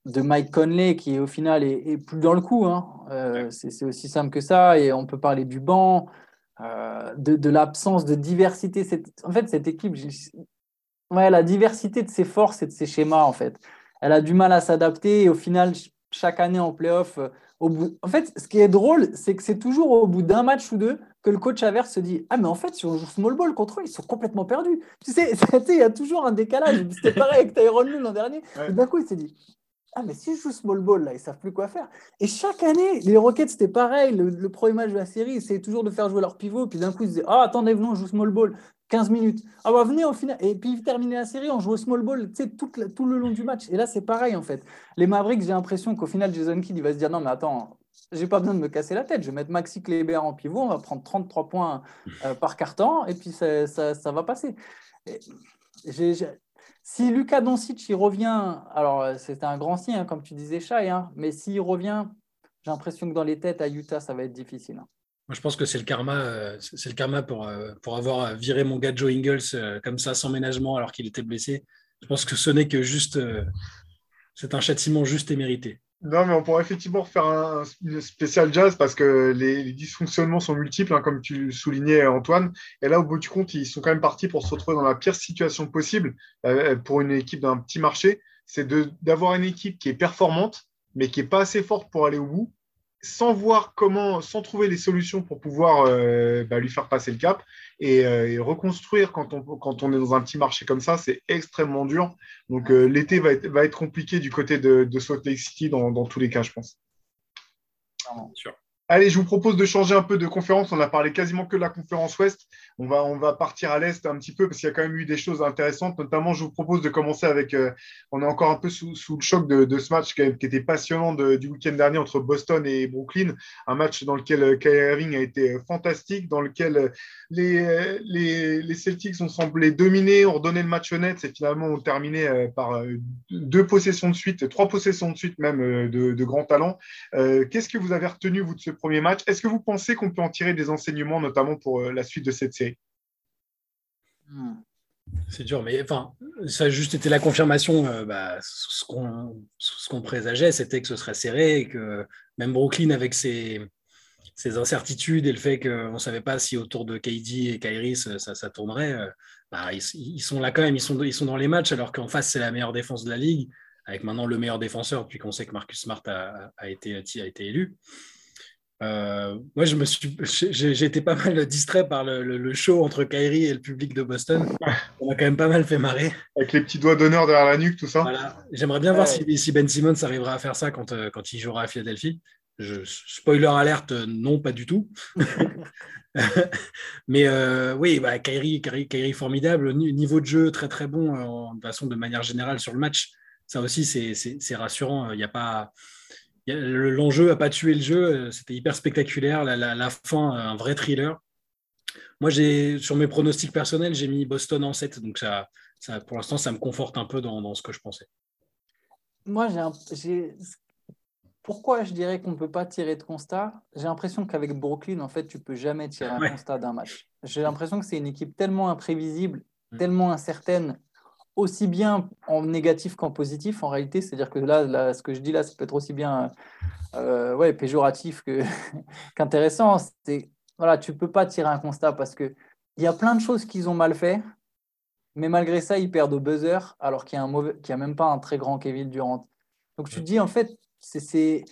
de Mike Conley qui au final est, plus dans le coup. Hein. Euh, c'est aussi simple que ça. Et on peut parler du banc, euh, de, de l'absence de diversité. Cette, en fait, cette équipe, ouais, la diversité de ses forces et de ses schémas, en fait. Elle a du mal à s'adapter et au final, chaque année en playoff, en fait, ce qui est drôle, c'est que c'est toujours au bout d'un match ou deux que le coach adverse se dit Ah, mais en fait, si on joue small ball contre eux, ils sont complètement perdus. Tu sais, [LAUGHS] il y a toujours un décalage. C'était pareil avec Tyrone l'an dernier. D'un coup, il s'est dit ah, mais si je joue small ball, là, ils savent plus quoi faire. Et chaque année, les Rockets, c'était pareil. Le, premier match de la série, c'est toujours de faire jouer leur pivot. Puis d'un coup, ils disaient Ah, attendez, venons, on joue small ball. 15 minutes. Ah bah venez au final. Et puis terminer la série, on joue au small ball tu sais, tout, tout le long du match. Et là, c'est pareil en fait. Les Mavericks, j'ai l'impression qu'au final, Jason Kidd, il va se dire non, mais attends, j'ai pas besoin de me casser la tête. Je vais mettre Maxi Kleber en pivot, on va prendre 33 points euh, par carton et puis ça, ça, va passer. Si Lucas Doncic il revient, alors c'était un grand signe, hein, comme tu disais, Shai, hein, mais s'il revient, j'ai l'impression que dans les têtes à Utah, ça va être difficile. Hein. Moi, je pense que c'est le karma, euh, c'est le karma pour, euh, pour avoir viré mon gars Joe Ingles euh, comme ça, sans ménagement, alors qu'il était blessé. Je pense que ce n'est que juste. c'est un châtiment juste et mérité. Non, mais on pourrait effectivement faire un, une spécial jazz parce que les, dysfonctionnements sont multiples, hein, comme tu soulignais, Antoine. Et là, au bout du compte, ils sont quand même partis pour se retrouver dans la pire situation possible pour une équipe d'un petit marché. C'est d'avoir une équipe qui est performante, mais qui n'est pas assez forte pour aller au bout sans voir comment, sans trouver les solutions pour pouvoir euh, bah, lui faire passer le cap euh, et, reconstruire quand on, quand on est dans un petit marché comme ça, c'est extrêmement dur. Donc euh, l'été va être, va être compliqué du côté de, de Salt Lake City dans, dans, tous les cas, je pense. Sûr. Allez, je vous propose de changer un peu de conférence. On a parlé quasiment que de la conférence Ouest. On va, on va partir à l'Est un petit peu parce qu'il y a quand même eu des choses intéressantes. Notamment, je vous propose de commencer avec. Euh, on est encore un peu sous, sous le choc de, ce match qui, était passionnant du week-end dernier entre Boston et Brooklyn. Un match dans lequel euh, Kyrie Irving a été fantastique, dans lequel euh, les, les, les, Celtics ont semblé dominer, ont redonné le match net et finalement ont terminé par deux possessions de suite, trois possessions de suite même de, de grands talents. Qu'est-ce que vous avez retenu, vous, de ce premier match. Est-ce que vous pensez qu'on peut en tirer des enseignements, notamment pour euh, la suite de cette série? Hmm. C'est dur, mais enfin, ça a juste été la confirmation. Euh, bah, ce qu'on présageait, c'était que ce serait serré et que même Brooklyn, avec ses, incertitudes et le fait qu'on ne savait pas si autour de KD et Kyrie ça, ça tournerait, euh, bah, ils, sont là quand même, ils sont, ils sont dans les matchs alors qu'en face, c'est la meilleure défense de la ligue, avec maintenant le meilleur défenseur, puis qu'on sait que Marcus Smart a, été, a été élu. Euh, moi, je me suis, j'ai été pas mal distrait par le, show entre Kyrie et le public de Boston. On a quand même pas mal fait marrer. Avec les petits doigts d'honneur derrière la nuque, tout ça. J'aimerais bien voir si, Ben Simmons arrivera à faire ça quand, euh, quand il jouera à Philadelphie. Je, spoiler alerte, non, pas du tout. [LAUGHS] Mais euh, oui, bah, Kyrie, Kyrie, formidable. Niveau de jeu, très très bon, de façon, de manière générale sur le match. Ça aussi, c'est rassurant. Il n'y a pas L'enjeu n'a pas tué le jeu, euh, c'était hyper spectaculaire. La, fin, euh, un vrai thriller. Moi, j'ai sur mes pronostics personnels, j'ai mis Boston en 7, donc ça, ça, pour l'instant, ça me conforte un peu dans, ce que je pensais. Moi, j'ai pourquoi je dirais qu'on ne peut pas tirer de constat? J'ai l'impression qu'avec Brooklyn, en fait, tu peux jamais tirer un constat d'un match. J'ai l'impression que c'est une équipe tellement imprévisible, mm. tellement incertaine, aussi bien en négatif qu'en positif en réalité. C'est-à-dire que là, ce que je dis là, ça peut être aussi bien euh, ouais, péjoratif [LAUGHS] qu'intéressant. c'est voilà, tu peux pas tirer un constat parce que il y a plein de choses qu'ils ont mal fait, mais malgré ça, ils perdent au buzzer alors qu'il y a un mauvais, qu'il y a même pas un très grand Kevin Durant. Donc tu te dis en fait, c'est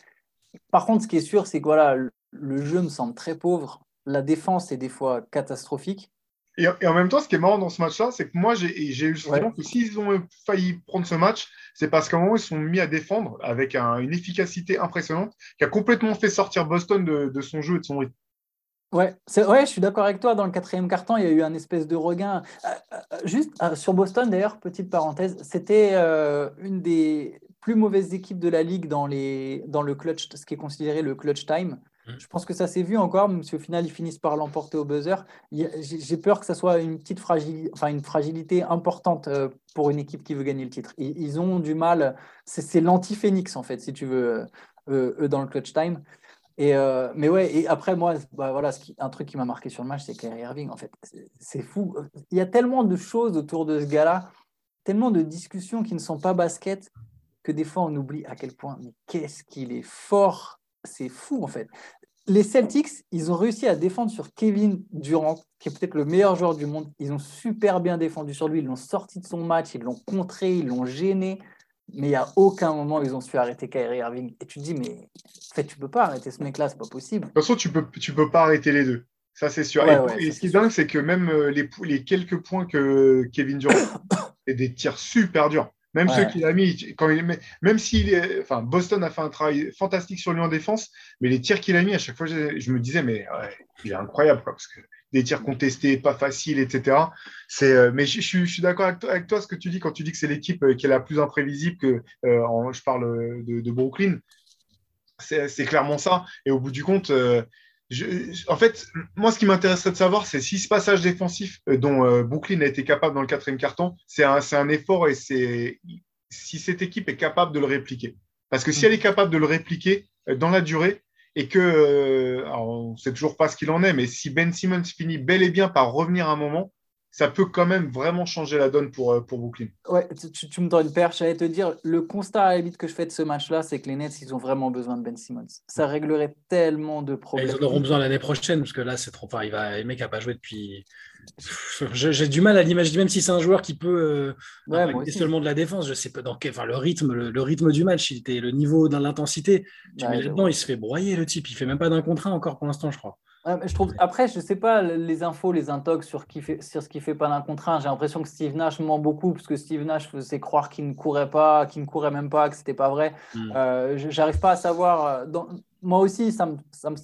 par contre, ce qui est sûr, c'est que voilà, le jeu me semble très pauvre. La défense est des fois catastrophique. Et, en même temps, ce qui est marrant dans ce match-là, c'est que moi, j'ai eu le sentiment que s'ils ont failli prendre ce match, c'est parce qu'à un moment, ils sont mis à défendre avec une efficacité impressionnante qui a complètement fait sortir Boston de, son jeu et de son rythme. Ouais, ouais, je suis d'accord avec toi. Dans le quatrième carton, il y a eu un espèce de regain. juste sur Boston, d'ailleurs, petite parenthèse, c'était une des plus mauvaises équipes de la ligue dans, les, dans le clutch, ce qui est considéré le clutch time. Mmh. Je pense que ça s'est vu encore, même si au final ils finissent par l'emporter au buzzer. J'ai peur que ça soit une petite fragilité, enfin une fragilité importante euh, pour une équipe qui veut gagner le titre. Ils, ont du mal, c'est l'anti-phénix en fait, si tu veux, euh, eux dans le clutch time. Et euh, mais ouais, et après moi, bah, voilà, un truc qui m'a marqué sur le match, c'est Kyrie Irving. En fait, c'est fou. Il y a tellement de choses autour de ce gars-là, tellement de discussions qui ne sont pas basket que des fois on oublie à quel point, mais qu'est-ce qu'il est fort c'est fou en fait. Les Celtics, ils ont réussi à défendre sur Kevin Durant, qui est peut-être le meilleur joueur du monde. Ils ont super bien défendu sur lui. Ils l'ont sorti de son match, ils l'ont contré, ils l'ont gêné. Mais il n'y a aucun moment ils ont su arrêter Kyrie Irving. Et tu te dis, mais en fait, tu peux pas arrêter ce mec-là, c'est pas possible. De toute façon, tu peux, tu peux pas arrêter les deux. Ça, c'est sûr. et, ce qui est dingue, c'est que même euh, les, les quelques points que Kevin Durant, [COUGHS] c'est des tirs super durs. Même ceux qu'il a mis, quand il, même s'il est, enfin, Boston a fait un travail fantastique sur lui en défense, mais les tirs qu'il a mis à chaque fois, je, me disais, mais il est incroyable, quoi, parce que des tirs contestés, pas faciles, etc. C'est, euh, mais je, suis d'accord avec, toi, ce que tu dis quand tu dis que c'est l'équipe euh, qui est la plus imprévisible que, euh, je parle de, Brooklyn. C'est clairement ça. Et au bout du compte, en fait, moi, ce qui m'intéresserait de savoir, c'est si ce passage défensif euh, dont euh, Brooklyn a été capable dans le quatrième carton, c'est un, un, effort et c'est si cette équipe est capable de le répliquer. Parce que si mm. elle est capable de le répliquer euh, dans la durée et que, on ne sait toujours pas ce qu'il en est, mais si Ben Simmons finit bel et bien par revenir un moment, ça peut quand même vraiment changer la donne pour, euh, pour Brooklyn. Ouais, tu, me donnes une perche. J'allais te dire, le constat à la limite que je fais de ce match-là, c'est que les Nets, ils ont vraiment besoin de Ben Simmons. Ça réglerait tellement de problèmes. ils en auront besoin l'année prochaine, parce que là, c'est trop. Enfin, il va... Le mec n'a pas joué depuis. J'ai du mal à l'imaginer, même si c'est un joueur qui peut euh, seulement de la défense. Je sais pas dans quel. Enfin, le rythme, le, rythme du match, il était, le niveau dans l'intensité. Tu mets là-dedans, il se fait broyer le type. Il fait même pas d'un contre un encore pour l'instant, je crois je trouve, après, je ne sais pas les infos, les intox sur, qui fait, sur ce qui fait pas d'un contre un. J'ai l'impression que Steve Nash ment beaucoup parce que Steve Nash faisait croire qu'il ne courait pas, qu'il ne courait même pas, que c'était pas vrai. Hmm. Euh, J'arrive pas à savoir. Euh, dans, moi aussi, ça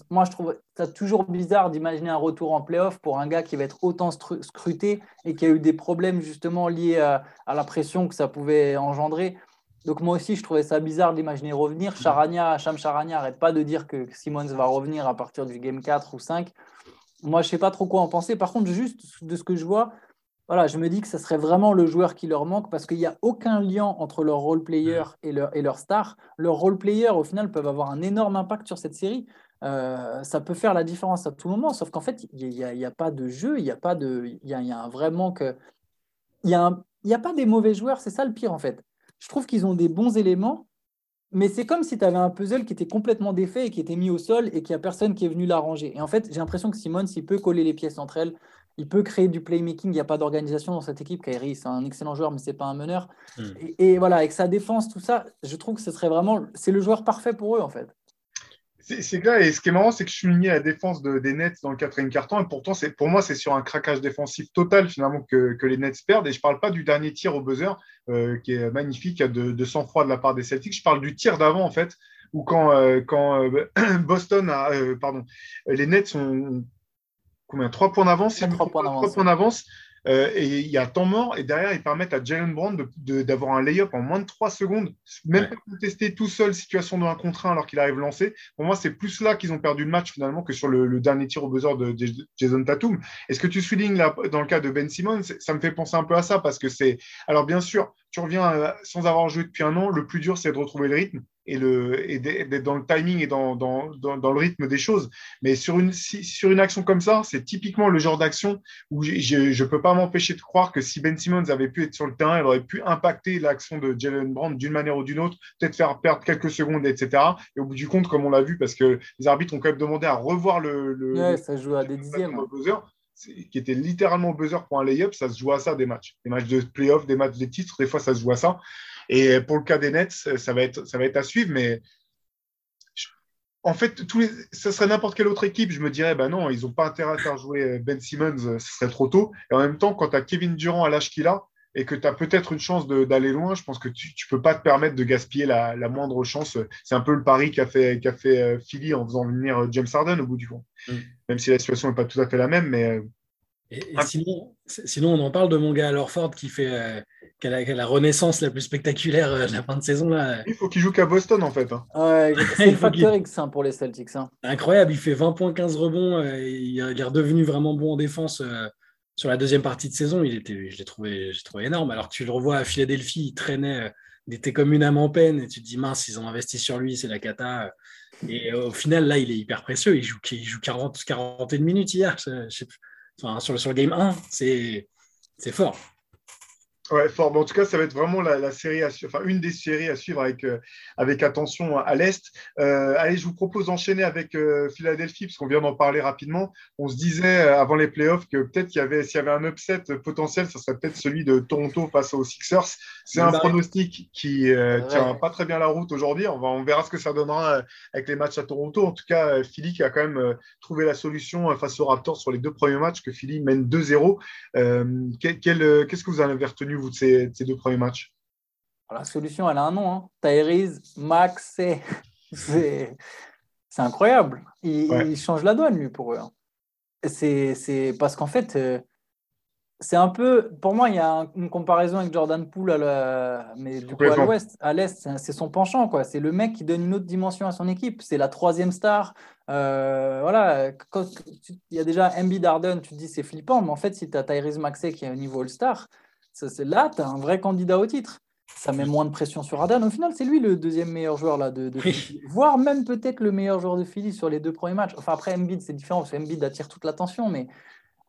moi je trouve ça toujours bizarre d'imaginer un retour en playoff pour un gars qui va être autant scruté et qui a eu des problèmes justement liés à, à la pression que ça pouvait engendrer. Donc moi aussi, je trouvais ça bizarre d'imaginer revenir. Charania, Cham Charania arrête pas de dire que Simmons va revenir à partir du game 4 ou 5. Moi, je sais pas trop quoi en penser. Par contre, juste de ce que je vois, voilà, je me dis que ce serait vraiment le joueur qui leur manque parce qu'il n'y a aucun lien entre leur role player et leur, et leur star. Leurs role players, au final, peuvent avoir un énorme impact sur cette série. Euh, ça peut faire la différence à tout moment, sauf qu'en fait, il n'y a, a, pas de jeu, il n'y a pas de. Il y a, y a un vrai manque. Il n'y a, a pas des mauvais joueurs, c'est ça le pire en fait je trouve qu'ils ont des bons éléments, mais c'est comme si tu avais un puzzle qui était complètement défait et qui était mis au sol et qu'il n'y a personne qui est venu l'arranger. Et en fait, j'ai l'impression que Simon, s'il peut coller les pièces entre elles, il peut créer du playmaking. Il n'y a pas d'organisation dans cette équipe. Kyrie, c'est un excellent joueur, mais ce n'est pas un meneur. Hmm. Et, et, voilà, avec sa défense, tout ça, je trouve que ce serait vraiment. C'est le joueur parfait pour eux, en fait. C'est clair, et ce qui est marrant, c'est que je suis ligné à la défense des Nets dans le quatrième carton, et pourtant, pour moi, c'est sur un craquage défensif total, finalement, que, les Nets perdent. Et je ne parle pas du dernier tir au buzzer, euh, qui est magnifique, de, de sang-froid de la part des Celtics. Je parle du tir d'avant, en fait, où quand, euh, quand euh, [CLEARS THROAT] Boston a. pardon, les Nets ont combien Trois points d'avance Trois points d'avance. Euh, et il y a temps mort, et derrière, ils permettent à Jalen Brown d'avoir un lay-up en moins de 3 secondes, même pas contester tout seul situation de 1 contre 1 alors qu'il arrive lancé. Pour moi, c'est plus là qu'ils ont perdu le match finalement que sur le, dernier tir au buzzer de, Jason Tatum. Est-ce que tu soulignes là, dans le cas de Ben Simmons, ça me fait penser un peu à ça parce que c'est. Alors, bien sûr, tu reviens euh, sans avoir joué depuis un an, le plus dur, c'est de retrouver le rythme et, le, et d'être dans le timing et dans, dans, dans, le rythme des choses. Mais sur une, sur une action comme ça, c'est typiquement le genre d'action où je ne peux pas m'empêcher de croire que si Ben Simmons avait pu être sur le terrain, il aurait pu impacter l'action de Jalen Brown d'une manière ou d'une autre, peut-être faire perdre quelques secondes, etc. Et au bout du compte, comme on l'a vu, parce que les arbitres ont quand même demandé à revoir le. le ça joue à des dixièmes. Qui était littéralement buzzer pour un lay-up, ça se joue à ça des matchs. Des matchs de playoff, des matchs de titres, des fois ça se joue à ça. Et pour le cas des Nets, ça va être, ça va être à suivre, mais en fait, tous ça serait n'importe quelle autre équipe, je me dirais, ben non, ils n'ont pas intérêt à faire jouer Ben Simmons, ce serait trop tôt. Et en même temps, quand tu as Kevin Durant à l'âge qu'il a, et que tu as peut-être une chance d'aller loin, je pense que tu ne peux pas te permettre de gaspiller la, moindre chance. C'est un peu le pari qu'a fait, qu'a fait euh, Philly en faisant venir James Harden au bout du compte. Mm. Même si la situation n'est pas tout à fait la même, mais et, sinon, sinon, on en parle de mon gars Lorford qui fait euh, la, renaissance la plus spectaculaire euh, de la fin de saison. Là. Il faut qu'il joue qu'à Boston en fait. Hein. Ouais, [LAUGHS] c'est facteur X hein, pour les Celtics. Hein. Incroyable, il fait 20 points, 15 rebonds. Euh, il, est redevenu vraiment bon en défense sur la deuxième partie de saison. Il était, je l'ai trouvé, trouvé énorme. Alors que tu le revois à Philadelphie, il traînait, il était comme une âme en peine et tu te dis mince, ils ont investi sur lui, c'est la cata. Et au final, là, il est hyper précieux. Il joue, il joue 40, 41 minutes hier. Je, je plus sur, sur le game 1, c'est fort. Ouais, fort. en tout cas, ça va être vraiment la, série à suivre, enfin une des séries à suivre avec, euh, avec attention à l'Est. Euh, allez, je vous propose d'enchaîner avec euh, Philadelphie, parce qu'on vient d'en parler rapidement. On se disait avant les playoffs que peut-être qu'il y avait, s'il y avait un upset potentiel, ce serait peut-être celui de Toronto face aux Sixers. C'est un pronostic qui ne tient pas très bien la route aujourd'hui. On, on verra ce que ça donnera avec les matchs à Toronto. En tout cas, Philly qui a quand même trouvé la solution face aux Raptors sur les deux premiers matchs, que Philly mène 2-0. Qu'est-ce que vous en avez retenu de ces, deux premiers matchs La solution, elle a un nom. Hein. Tyrese Max, [LAUGHS] c'est incroyable. Il, change la donne, lui, pour eux. Hein. C'est parce qu'en fait, euh, c'est un peu. Pour moi, il y a une comparaison avec Jordan Poole, à mais du coup, à l'ouest, à l'est, c'est son penchant. quoi. C'est le mec qui donne une autre dimension à son équipe. C'est la troisième star. Euh, voilà. il y a déjà Embiid Darden, tu te dis c'est flippant, mais en fait, si tu as Tyrese Maxey qui est au niveau All-Star, là, tu as un vrai candidat au titre. Ça met moins de pression sur Harden. Au final, c'est lui le deuxième meilleur joueur là, de, de voire même peut-être le meilleur joueur de Philly sur les deux premiers matchs. Enfin, après, Embiid, c'est différent parce qu'Embiid attire toute l'attention, mais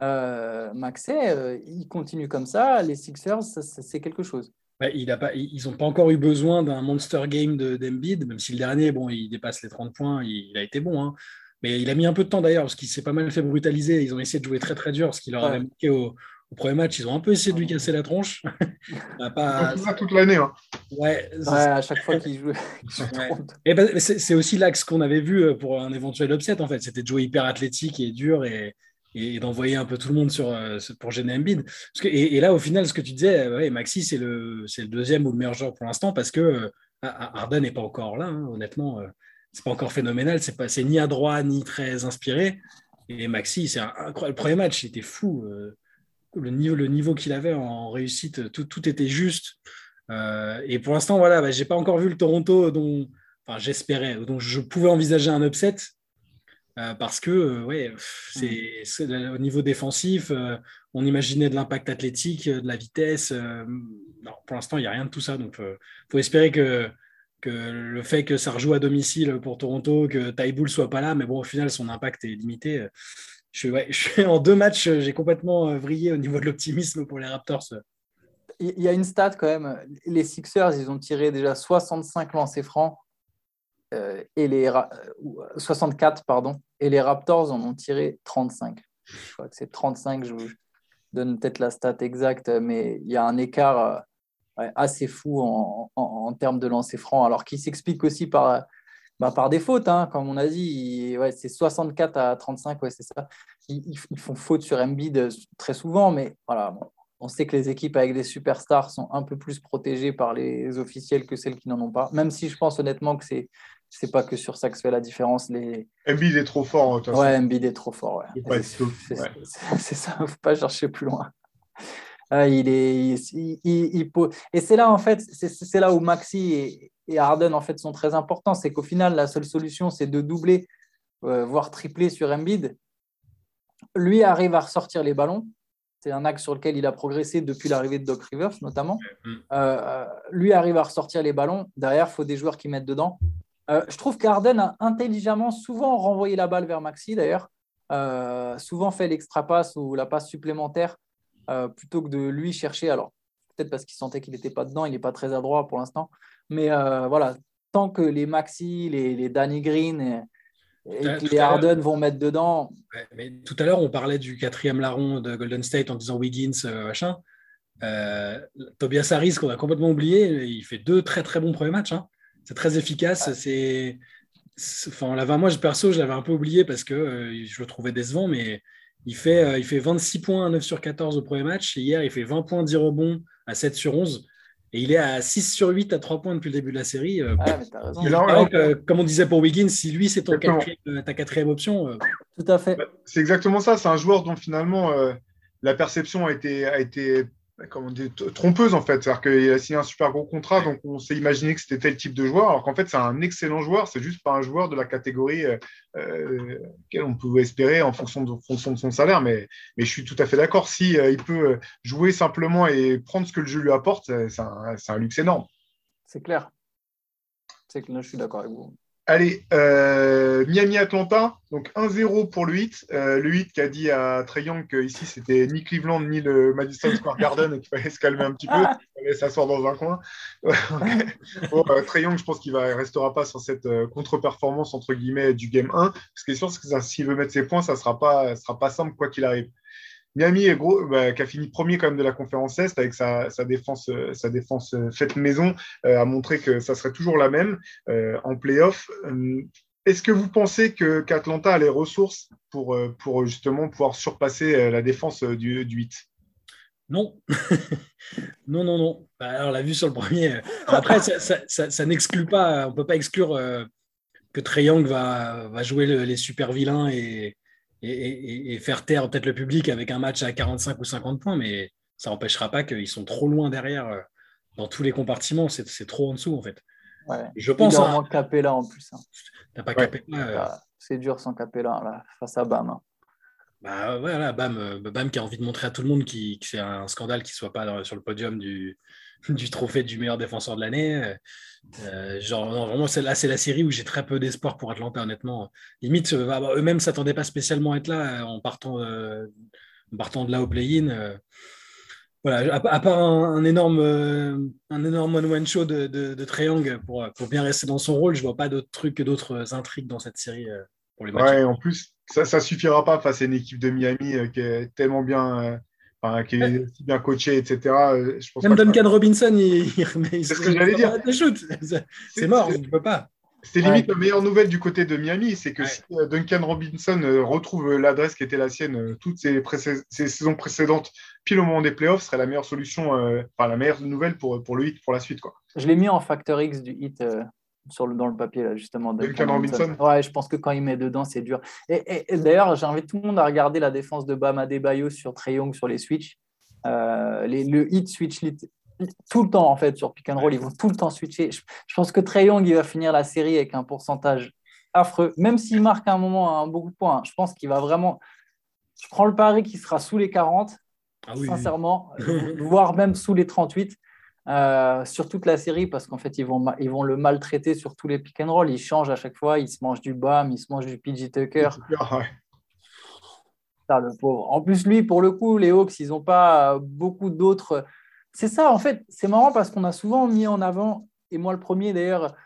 euh, Maxey, euh, il continue comme ça. Les Sixers, c'est quelque chose. il a pas, ils n'ont pas encore eu besoin d'un monster game d'Embiid, même si le dernier, bon, il dépasse les 30 points, il, a été bon. Hein. Mais il a mis un peu de temps d'ailleurs, parce qu'il s'est pas mal fait brutaliser. Ils ont essayé de jouer très très dur, ce qui leur avait manqué au, au premier match, ils ont un peu essayé de lui casser la tronche. [LAUGHS] pas... ça toute l'année. Hein. Ouais, à chaque fois qu'il joue. Ben, c'est aussi l'axe qu'on avait vu euh, pour un éventuel upset, en fait. C'était de jouer hyper athlétique et dur et, et d'envoyer un peu tout le monde sur, euh, pour gêner Embiid. Parce que, et, là, au final, ce que tu disais, ouais, Maxi, c'est le, le deuxième ou le meilleur joueur pour l'instant parce que euh, Arden n'est pas encore là, hein, honnêtement. c'est pas encore phénoménal. C'est ni à droit ni très inspiré. Et Maxi, c'est incroyable. Le premier match, il était fou le niveau, le niveau qu'il avait en réussite, tout, tout était juste. Euh, et pour l'instant, voilà, bah, j'ai pas encore vu le Toronto dont enfin, j'espérais, dont je pouvais envisager un upset. Euh, parce que euh, ouais, c'est au niveau défensif, on imaginait de l'impact athlétique, de la vitesse. non, pour l'instant, il n'y a rien de tout ça. Donc, il faut espérer que, que le fait que ça rejoue à domicile pour Toronto, que Taiboul soit pas là, mais bon, au final, son impact est limité. Je, [LAUGHS] en deux matchs, euh, j'ai complètement euh, vrillé au niveau de l'optimisme pour les Raptors. Il y a une stat quand même. Les Sixers, ils ont tiré déjà 65 lancers francs euh, et les 64 pardon et les Raptors en ont tiré 35. Je crois que c'est 35. Je vous donne peut-être la stat exacte, mais il y a un écart assez fou en, en termes de lancers francs, alors qui s'explique aussi par bah, par des fautes, hein, comme on a dit, ouais, c'est 64 à 35, ouais, c'est ça. Ils, font faute sur Embiid euh, très souvent, mais voilà, on sait que les équipes avec des superstars sont un peu plus protégées par les officiels que celles qui n'en ont pas. Même si je pense honnêtement que c'est c'est pas que sur ça que se fait la différence. Les... Embiid est trop fort. Hein, ouais, Embiid est trop fort. Ouais. C'est ça, faut pas chercher plus loin. Ah, il est, il, Et c'est là, en fait, c'est là où Maxi et, et, Harden en fait, sont très importants. C'est qu'au final, la seule solution, c'est de doubler, euh, voire tripler sur Embiid. Lui arrive à ressortir les ballons. C'est un axe sur lequel il a progressé depuis l'arrivée de Doc Rivers, notamment. Mm. Euh, lui arrive à ressortir les ballons. Derrière, il faut des joueurs qui mettent dedans. Euh, je trouve qu'Arden a intelligemment souvent renvoyé la balle vers Maxi, d'ailleurs. souvent fait l'extra passe ou la passe supplémentaire euh, plutôt que de lui chercher. Alors, peut-être parce qu'il sentait qu'il n'était pas dedans, il n'est pas très adroit pour l'instant. Mais euh, voilà, tant que les Maxi, les, les Danny Green et, les Harden vont mettre dedans. mais tout à l'heure, on parlait du quatrième larron de Golden State en disant Wiggins, euh, machin. Tobias Harris, qu'on a complètement oublié, il fait deux très très bons premiers matchs. Hein. C'est très efficace. C'est, enfin, moi, perso, je l'avais un peu oublié parce que je le trouvais décevant, mais Il fait, il fait 26 points à 9 sur 14 au premier match. Et hier, il fait 20 points, 10 rebonds à 7 sur 11. Et il est à 6 sur 8 à 3 points depuis le début de la série. comme on disait pour Wiggins, si lui c'est ta quatrième option. Tout à fait. Bah, c'est exactement ça. C'est un joueur dont finalement la perception a été, a été comment dire, trompeuse en fait. C'est-à-dire qu'il a signé un super gros contrat, donc on s'est imaginé que c'était tel type de joueur, alors qu'en fait c'est un excellent joueur, c'est juste pas un joueur de la catégorie euh, euh on pouvait espérer en fonction de, fonction de son salaire. Mais, mais je suis tout à fait d'accord. Si euh, il peut jouer simplement et prendre ce que le jeu lui apporte, c'est un, un, luxe énorme. C'est clair. C'est là, je suis d'accord avec vous. Allez, euh, Miami-Atlanta, donc 1-0 pour le 8. Euh, le 8 qui a dit à Trey Young que ici c'était ni Cleveland ni le Madison Square Garden et qu'il fallait se calmer un petit peu, qu'il fallait s'asseoir dans un coin. [LAUGHS] bon, euh, je pense qu'il ne restera pas sur cette contre-performance entre guillemets du game 1. Ce qui est sûr, c'est que s'il veut mettre ses points, ça ne sera pas simple quoi qu'il arrive. Miami bah, qui a fini premier quand même de la conférence Est avec sa, défense, euh, euh, faite maison, euh, a montré que ça serait toujours la même en playoff. Est-ce que vous pensez que qu'Atlanta a les ressources pour, pour justement pouvoir surpasser la défense du, 8 non. [LAUGHS] non, non, non. Bah, alors, on l'a vu sur le premier. Après, ça, n'exclut pas, on ne peut pas exclure que Young va, va jouer les super vilains et, et, faire taire peut-être le public avec un match à 45 ou 50 points, mais ça n'empêchera pas qu'ils sont trop loin derrière euh, dans tous les compartiments. C'est trop en dessous, en fait. Je pense. Il hein, Capella en plus. Hein. T'as pas Capella. Euh, c'est dur sans Capella là, face à Bam. Hein. Bah voilà, Bam, euh, Bam qui a envie de montrer à tout le monde que c'est un scandale qu'il ne soit pas sur le podium du, [LAUGHS] du trophée du meilleur défenseur de l'année. Euh, genre, vraiment, là, c'est la série où j'ai très peu d'espoir pour Atlanta, honnêtement. Limite, euh, bah, bah, eux-mêmes ne s'attendaient pas spécialement à être là euh, en partant, partant de là au play-in. voilà, à, part un, énorme, un énorme one-one show de, de, Triangle pour, pour, bien rester dans son rôle, je ne vois pas d'autres trucs, d'autres intrigues dans cette série pour les matchs. Ouais, en plus, ça ne suffira pas face à une équipe de Miami qui est tellement bien qui est aussi bien coaché, etc. Euh, je pense Même Duncan Robinson, il, C'est ce que j'allais dire. C'est mort, il ne peut pas. C'est limite la meilleure nouvelle du côté de Miami, c'est que si euh, Duncan Robinson euh, retrouve l'adresse qui était la sienne toutes ses, saisons précédentes, pile au moment des playoffs, serait la meilleure solution, enfin la meilleure nouvelle pour, pour le hit pour la suite. Quoi. Je l'ai mis en facteur X du hit sur le, dans le papier, là, justement. Duncan Robinson. Ouais, je pense que quand il met dedans, c'est dur. Et, d'ailleurs, j'invite tout le monde à regarder la défense de Bam Adebayo sur Trey Young sur les switches. Euh, les, le hit switch tout le temps, en fait, sur pick and roll. Ils vont tout le temps switcher. Je, pense que Trey Young, il va finir la série avec un pourcentage affreux. Même s'il marque à un moment un beaucoup de points, hein, je pense qu'il va vraiment. Je prends le pari qu'il sera sous les 40, ah sincèrement, voire même sous les 38. Euh, sur toute la série parce qu'en fait, ils vont, ils vont le maltraiter sur tous les pick and roll. Ils changent à chaque fois, ils se mangent du BAM, ils se mangent du PG Tucker. le pauvre. En plus, lui, pour le coup, les Hawks, ils n'ont pas beaucoup d'autres. C'est ça, en fait, c'est marrant parce qu'on a souvent mis en avant, et moi le premier d'ailleurs,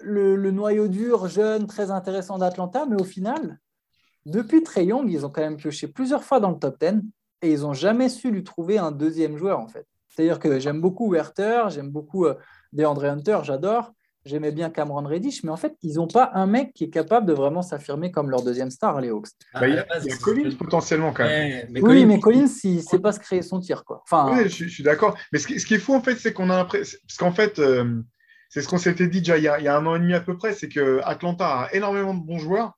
le, noyau dur, jeune, très intéressant d'Atlanta, mais au final, depuis Trey Young, ils ont quand même pioché plusieurs fois dans le top 10 et ils n'ont jamais su lui trouver un deuxième joueur, en fait. C'est-à-dire que j'aime beaucoup Werther, j'aime beaucoup euh, DeAndre Hunter, j'adore. J'aimais bien Cameron Reddish, mais en fait, ils n'ont pas un mec qui est capable de vraiment s'affirmer comme leur deuxième star, les Hawks. Bah, il y a, Collins potentiellement quand même. oui, mais Collins, il ne sait pas se créer son tir. Quoi. Enfin, oui, je, suis d'accord. Mais ce qui, ce qui, est fou, en fait, c'est qu'on a l'impression. Parce qu'en fait, euh, c'est ce qu'on s'était dit déjà il y, a, il y, a, un an et demi à peu près, c'est que Atlanta a énormément de bons joueurs,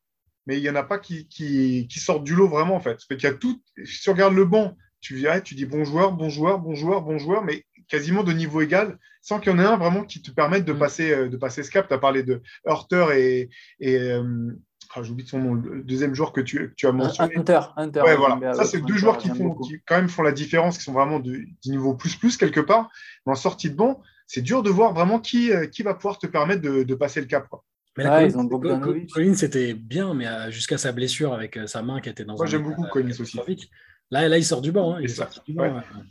mais il n'y en a pas qui, qui, qui, sortent du lot vraiment, en fait. Fait qu'il y a tout. Si tu regardes le banc, tu viens, tu dis bon joueur, bon joueur, bon joueur, bon joueur, mais quasiment de niveau égal, sans qu'il y en ait un vraiment qui te permette de, mm. passer, euh, de passer ce cap. Tu as parlé de Hurter et. et euh, ah, J'oublie son nom, le deuxième joueur que tu, tu as mentionné. Hunter. Hunter ouais, voilà. Ça, c'est deux joueurs qui, font, qui, quand même font la différence, qui sont vraiment du niveau plus plus quelque part. Mais en sortie de banc, c'est dur de voir vraiment qui, euh, qui va pouvoir te permettre de, de passer le cap. Quoi. Mais là, ils ont Collins, c'était bien, mais jusqu'à sa blessure avec sa main qui était dans Moi, j'aime beaucoup Collins aussi. Là, là, il sort du banc. Hein.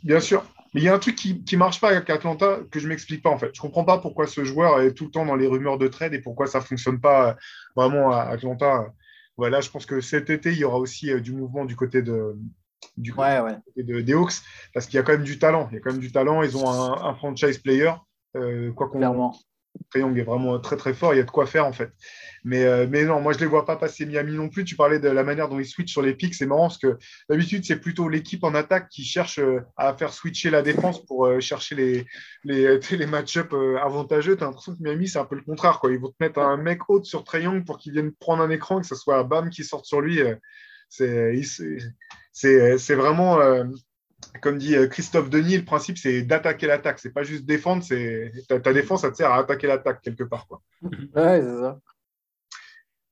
Bien sûr. Mais il y a un truc qui ne marche pas avec Atlanta que je ne m'explique pas en fait. Je ne comprends pas pourquoi ce joueur est tout le temps dans les rumeurs de trade et pourquoi ça ne fonctionne pas euh, vraiment à Atlanta. Voilà, je pense que cet été, il y aura aussi euh, du mouvement du côté de, du de, des Hawks parce qu'il y a quand même du talent. Il y a quand même du talent. Ils ont un, franchise player. Euh, quoi qu'on Young est vraiment très très fort, il y a de quoi faire en fait. Mais, euh, mais non, moi je ne les vois pas passer Miami non plus. Tu parlais de la manière dont ils switchent sur les pics, c'est marrant parce que d'habitude c'est plutôt l'équipe en attaque qui cherche euh, à faire switcher la défense pour euh, chercher les, les, [LAUGHS] les match-up avantageux. Tu as l'impression que Miami c'est un peu le contraire. Quoi. Ils vont te mettre un mec haut sur Young pour qu'il vienne prendre un écran, que ce soit Bam qui sorte sur lui. C'est vraiment comme dit euh, Christophe Denis, le principe, c'est d'attaquer l'attaque. C'est pas juste défendre, c'est ta, défense, ça te sert à attaquer l'attaque quelque part. Quoi. [LAUGHS] Ouais, c'est ça.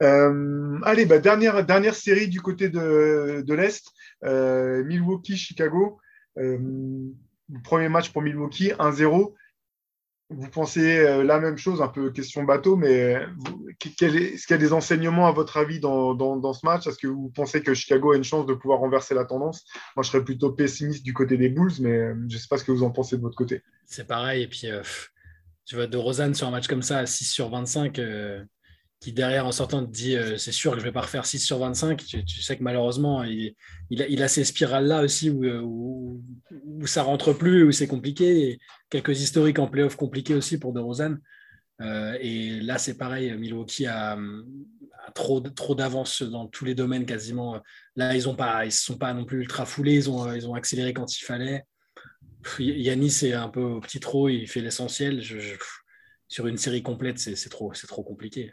Euh, allez, bah, dernière, dernière série du côté de, de l'Est, euh, Milwaukee-Chicago. premier match pour Milwaukee, 1-0 vous pensez euh, la même chose, un peu question bateau, mais est-ce qu'il y a des enseignements à votre avis dans, ce match? Est-ce que vous pensez que Chicago a une chance de pouvoir renverser la tendance? Moi, je serais plutôt pessimiste du côté des Bulls, mais euh, je ne sais pas ce que vous en pensez de votre côté. C'est pareil, et puis euh, tu vois, de Rosanne sur un match comme ça, à 6 sur 25, qui derrière en sortant te dit c'est sûr que je vais pas refaire 6 sur 25, tu, sais que malheureusement il, il, a, ces spirales-là aussi où, où, où, ça rentre plus, où c'est compliqué. quelques historiques en playoff compliqués aussi pour De Rosanne. Euh, et là c'est pareil, Milwaukee a, trop, trop d'avance dans tous les domaines quasiment. Là ils ne pas, sont pas non plus ultra foulés, ils ont, ils ont accéléré quand il fallait. Yanis est un peu au petit trop, il fait l'essentiel. sur une série complète, c'est trop, trop compliqué.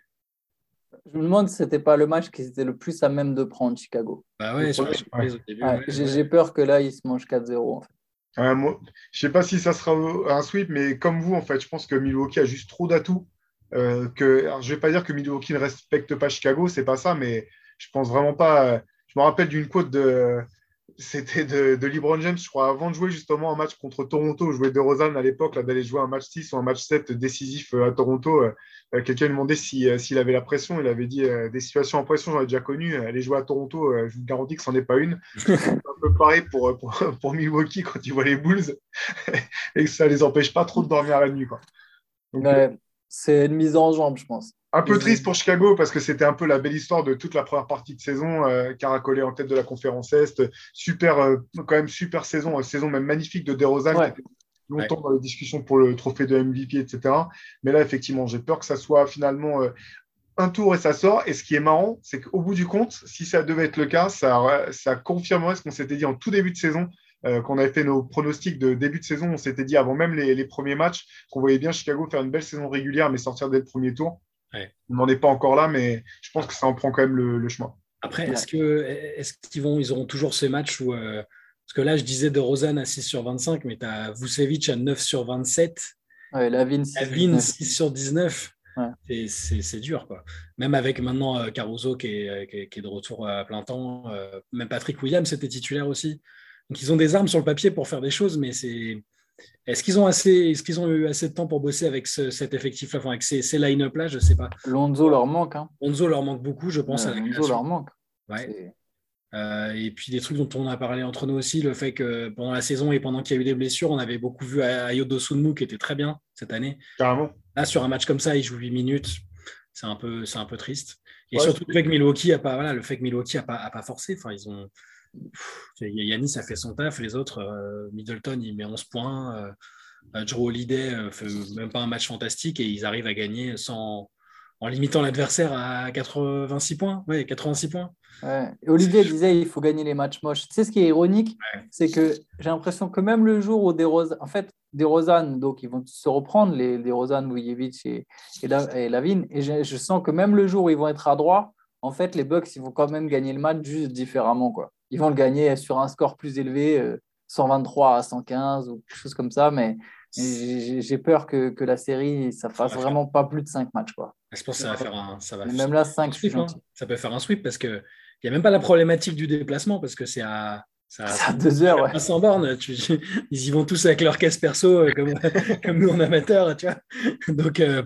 Je me demande si c'était pas le match qui était le plus à même de prendre Chicago. Bah ouais, J'ai peur que là, il se mange 4-0. Je ne je sais pas si ça sera un sweep, mais comme vous, en fait, je pense que Milwaukee a juste trop d'atouts. Euh, que, je ne vais pas dire que Milwaukee ne respecte pas Chicago, c'est pas ça, mais je pense vraiment pas. Je me rappelle d'une quote de, c'était de, de, LeBron James, je crois, avant de jouer justement un match contre Toronto, jouer de Rosanne à l'époque, d'aller jouer un match 6 ou un match 7 décisif euh, à Toronto. Euh, euh, quelqu'un lui demandait s'il avait la pression. Il avait dit des situations en pression, j'en ai déjà connu. Aller jouer à Toronto, je vous garantis que ce n'en est pas une. C'est [LAUGHS] un peu pareil pour, [LAUGHS] pour, Milwaukee quand ils voient les Bulls [LAUGHS] et que ça ne les empêche pas trop de dormir la nuit. Quoi. C'est une mise en jambe, je pense. Un peu triste pour Chicago parce que c'était un peu la belle histoire de toute la première partie de saison. Euh, caracolé en tête de la conférence Est. Super, euh, quand même super saison, euh, saison même magnifique de DeRozan. Ouais. Longtemps dans les discussions pour le trophée de MVP, etc. Mais là, effectivement, j'ai peur que ça soit finalement un tour et ça sort. Et ce qui est marrant, c'est qu'au bout du compte, si ça devait être le cas, ça, ça confirmerait ce qu'on s'était dit en tout début de saison euh, qu'on avait fait nos pronostics de début de saison, on s'était dit avant même les, les premiers matchs qu'on voyait bien Chicago faire une belle saison régulière, mais sortir dès le premier tour. On n'en est pas encore là, mais je pense que ça en prend quand même le, chemin. Après, est-ce qu'ils vont, ils auront toujours ces matchs où. Euh, parce que là, je disais de Rosanne à 6 sur 25, mais tu as Vucevic à 9 sur 27. Ouais, Lavine 6, 6 sur 19. C'est dur. Quoi. Même avec maintenant euh, Caruso qui est, qui, est, de retour à plein temps. Euh, même Patrick Williams était titulaire aussi. Donc ils ont des armes sur le papier pour faire des choses, mais c'est est-ce qu'ils ont assez, est-ce qu'ils ont eu assez de temps pour bosser avec cet effectif-là, avec ces, ces line-up-là Je ne sais pas. Lonzo leur manque. Hein. Lonzo leur manque beaucoup, je pense. à Lonzo leur manque. Euh, et puis des trucs dont on a parlé entre nous aussi, le fait que pendant la saison et pendant qu'il y a eu des blessures, on avait beaucoup vu Ayodo Sunmu qui était très bien cette année. Carrément. Là, sur un match comme ça, il joue 8 minutes. C'est un peu, c'est un peu triste. Et surtout le fait que Milwaukee a pas, voilà, le fait que Milwaukee a pas, a pas forcé. Enfin, ils ont, Yannis a fait son taf, les autres, euh, Middleton, il met 11 points. Euh, euh, Joe Holiday fait même pas un match fantastique et ils arrivent à gagner sans, en limitant l'adversaire à 86 points. Ouais, 86 points. Olivier disait il faut gagner les matchs moches. Tu sais ce qui est ironique, c'est que j'ai l'impression que même le jour où des en fait, donc ils vont se reprendre, les, Vujevic et, et, Lavine, et je, je, sens que même le jour où ils vont être à droit, en fait, les Bucks, ils vont quand même gagner le match juste différemment. Quoi. Ils vont le gagner sur un score plus élevé, 123 euh, à 115 ou quelque chose comme ça, mais j'ai peur que, que, la série, ça fasse vraiment pas plus de 5 matchs. Quoi. Je pense que ça va faire un. Ça va même là, 5 sweep, hein. Ça peut faire un sweep parce qu'il n'y a même pas la problématique du déplacement parce que c'est à ça, ça deux heures, ouais. Sans borne, [LAUGHS] ils y vont tous avec leur caisse perso, euh, comme, [LAUGHS] comme nous en amateur, tu vois. Donc, euh,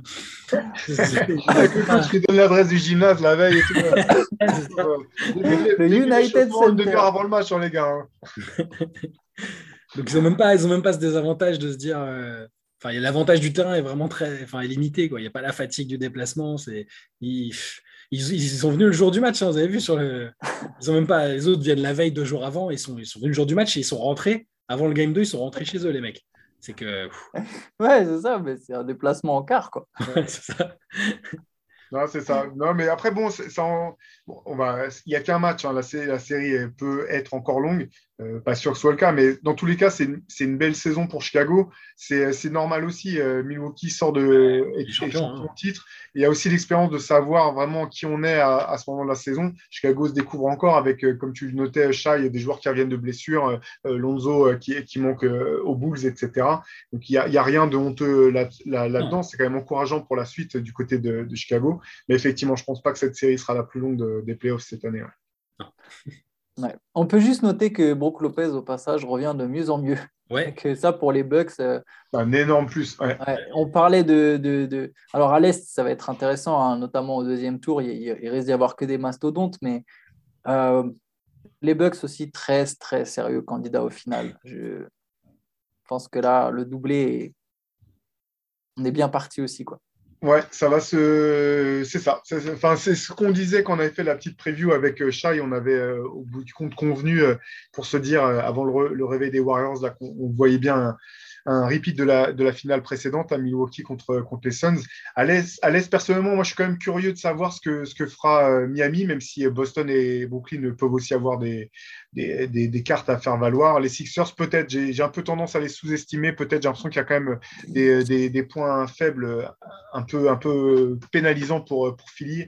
[LAUGHS] je lui donne l'adresse du gymnase la veille et tout. le United Center. De avant le match, hein, les gars. Hein. Donc, ils n'ont même, pas, même pas ce désavantage de se dire. Euh, enfin, l'avantage du terrain est vraiment très, enfin, est limité. Quoi. Il n'y a pas la fatigue du déplacement. C'est, ils, ils, sont venus le jour du match, hein, vous avez vu sur le. [LAUGHS] Ils ont même pas. Les autres viennent la veille, deux jours avant, ils sont, ils sont venus le jour du match et ils sont rentrés. Avant le game 2, ils sont rentrés chez eux, les mecs. C'est que. [LAUGHS] ouais, c'est ça, mais c'est un déplacement en quart, quoi. [LAUGHS] c'est ça. Non, c'est ça. Non, mais après, bon, ça on va... il n'y a qu'un match. Hein. La, la, série peut être encore longue. Euh, pas sûr que ce soit le cas, mais dans tous les cas, c'est une, une, belle saison pour Chicago. C'est normal aussi. Euh, Milwaukee sort de champion, hein. titre. Il y a aussi l'expérience de savoir vraiment qui on est à, à ce moment de la saison. Chicago se découvre encore avec, euh, comme tu le notais, Shai, des joueurs qui reviennent de blessures, Lonzo qui, qui, manque aux Bulls, etc. Donc il n'y a, a, rien de honteux là-dedans. c'est quand même encourageant pour la suite du côté de, de Chicago. Mais effectivement, je ne pense pas que cette série sera la plus longue des playoffs cette année. On peut juste noter que Brook Lopez, au passage, revient de mieux en mieux. Ouais. [LAUGHS] Que ça, pour les Bucks. Euh, un énorme plus. On parlait de, de, Alors, à l'Est, ça va être intéressant, hein, notamment au deuxième tour. Il, risque d'y avoir que des mastodontes, mais euh, les Bucks aussi, très, très sérieux candidat au final. Je pense que là, le doublé, on est bien parti aussi. quoi. Ouais, ça va se. C'est ça. Enfin, c'est ce qu'on disait quand on avait fait la petite preview avec euh, Shai. On avait, euh, au bout du compte, convenu euh, pour se dire, avant le, réveil des Warriors, là, qu'on voyait bien un repeat de la, de la finale précédente à Milwaukee contre, contre les Suns. À l'Est, personnellement, moi, je suis quand même curieux de savoir ce que, ce que fera euh, Miami, même si Boston et Brooklyn peuvent aussi avoir des, des, des, cartes à faire valoir. Les Sixers, peut-être, j'ai un peu tendance à les sous-estimer. Peut-être, j'ai l'impression qu'il y a quand même des, des, points faibles un peu, un peu pénalisants pour, pour Philly.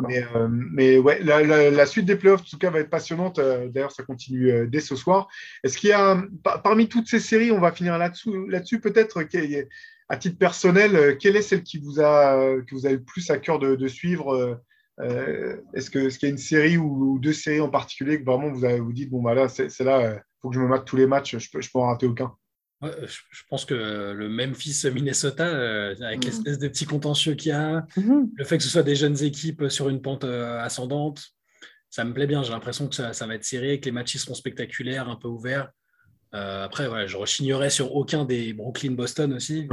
Mais, euh, mais, ouais, la, suite des playoffs, en tout cas, va être passionnante. Euh, d'ailleurs, ça continue euh, dès ce soir. Est-ce qu'il y a, parmi toutes ces séries, on va finir là-dessus, là-dessus peut-être, à titre personnel, quelle est celle qui vous a, que vous avez le plus à cœur de, suivre Est-ce qu'il est y a une série ou, deux séries en particulier que vraiment vous avez, vous dites, bon, bah là, c'est là, il faut que je me mate tous les matchs, je ne peux, je peux en rater aucun? Je, pense que le Memphis-Minnesota, euh, avec mm. l'espèce de petits contentieux qu'il y a, mm-hmm. le fait que ce soit des jeunes équipes sur une pente euh, ascendante, ça me plaît bien. J'ai l'impression que ça, va être serré, que les matchs seront spectaculaires, un peu ouverts. Euh, après, ouais, je rechignerai sur aucun des Brooklyn-Boston aussi,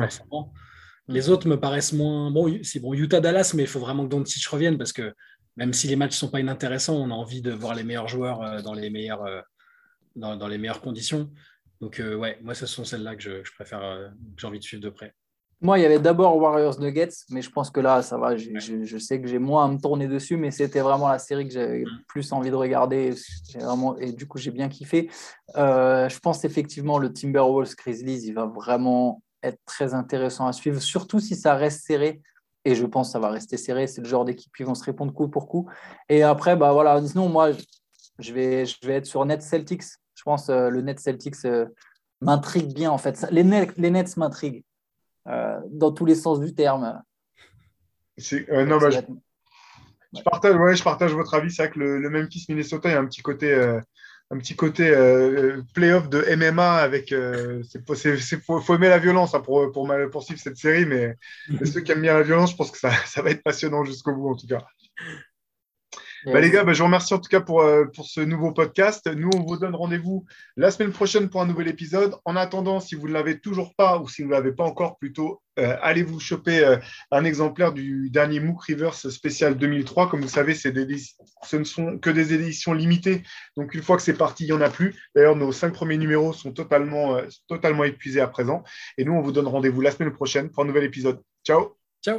Les autres me paraissent moins. Bon, c'est bon, Utah-Dallas, mais il faut vraiment que Doncic revienne parce que même si les matchs ne sont pas inintéressants, on a envie de voir les meilleurs joueurs dans les meilleures, dans les meilleures conditions. Donc, euh, ouais, moi, ce sont celles-là que je, préfère, euh, que j'ai envie de suivre de près. Moi, il y avait d'abord Warriors Nuggets, mais je pense que là, ça va. Je, sais que j'ai moins à me tourner dessus, mais c'était vraiment la série que j'avais mm. plus envie de regarder. Vraiment, et du coup, j'ai bien kiffé. Euh, je pense effectivement le Timberwolves Grizzlies, il va vraiment être très intéressant à suivre, surtout si ça reste serré. Et je pense que ça va rester serré. C'est le genre d'équipe qui vont se répondre coup pour coup. Et après, bah voilà. Sinon, moi, je vais, je vais être sur Net Celtics je pense que euh, le Nets Celtics euh, m'intrigue bien en fait. Les Nets, les Nets m'intriguent euh, dans tous les sens du terme. non, bah, je, partage, ouais, je partage votre avis. C'est vrai que le, le, Memphis Minnesota, il y a un petit côté, un petit côté playoff de MMA avec. Il faut, aimer la violence hein, pour, pour poursuivre cette série, mais [LAUGHS] ceux qui aiment bien la violence, je pense que ça, ça va être passionnant jusqu'au bout en tout cas. Bah, les gars, bah, je vous remercie en tout cas pour, euh, pour ce nouveau podcast. Nous, on vous donne rendez-vous la semaine prochaine pour un nouvel épisode. En attendant, si vous ne l'avez toujours pas ou si vous ne l'avez pas encore, plutôt, euh, allez vous choper euh, un exemplaire du dernier MOOC Rivers spécial 2003. Comme vous savez, ce ne sont que des éditions limitées. Donc, une fois que c'est parti, il n'y en a plus. D'ailleurs, nos cinq premiers numéros sont totalement, totalement épuisés à présent. Et nous, on vous donne rendez-vous la semaine prochaine pour un nouvel épisode. Ciao. Ciao.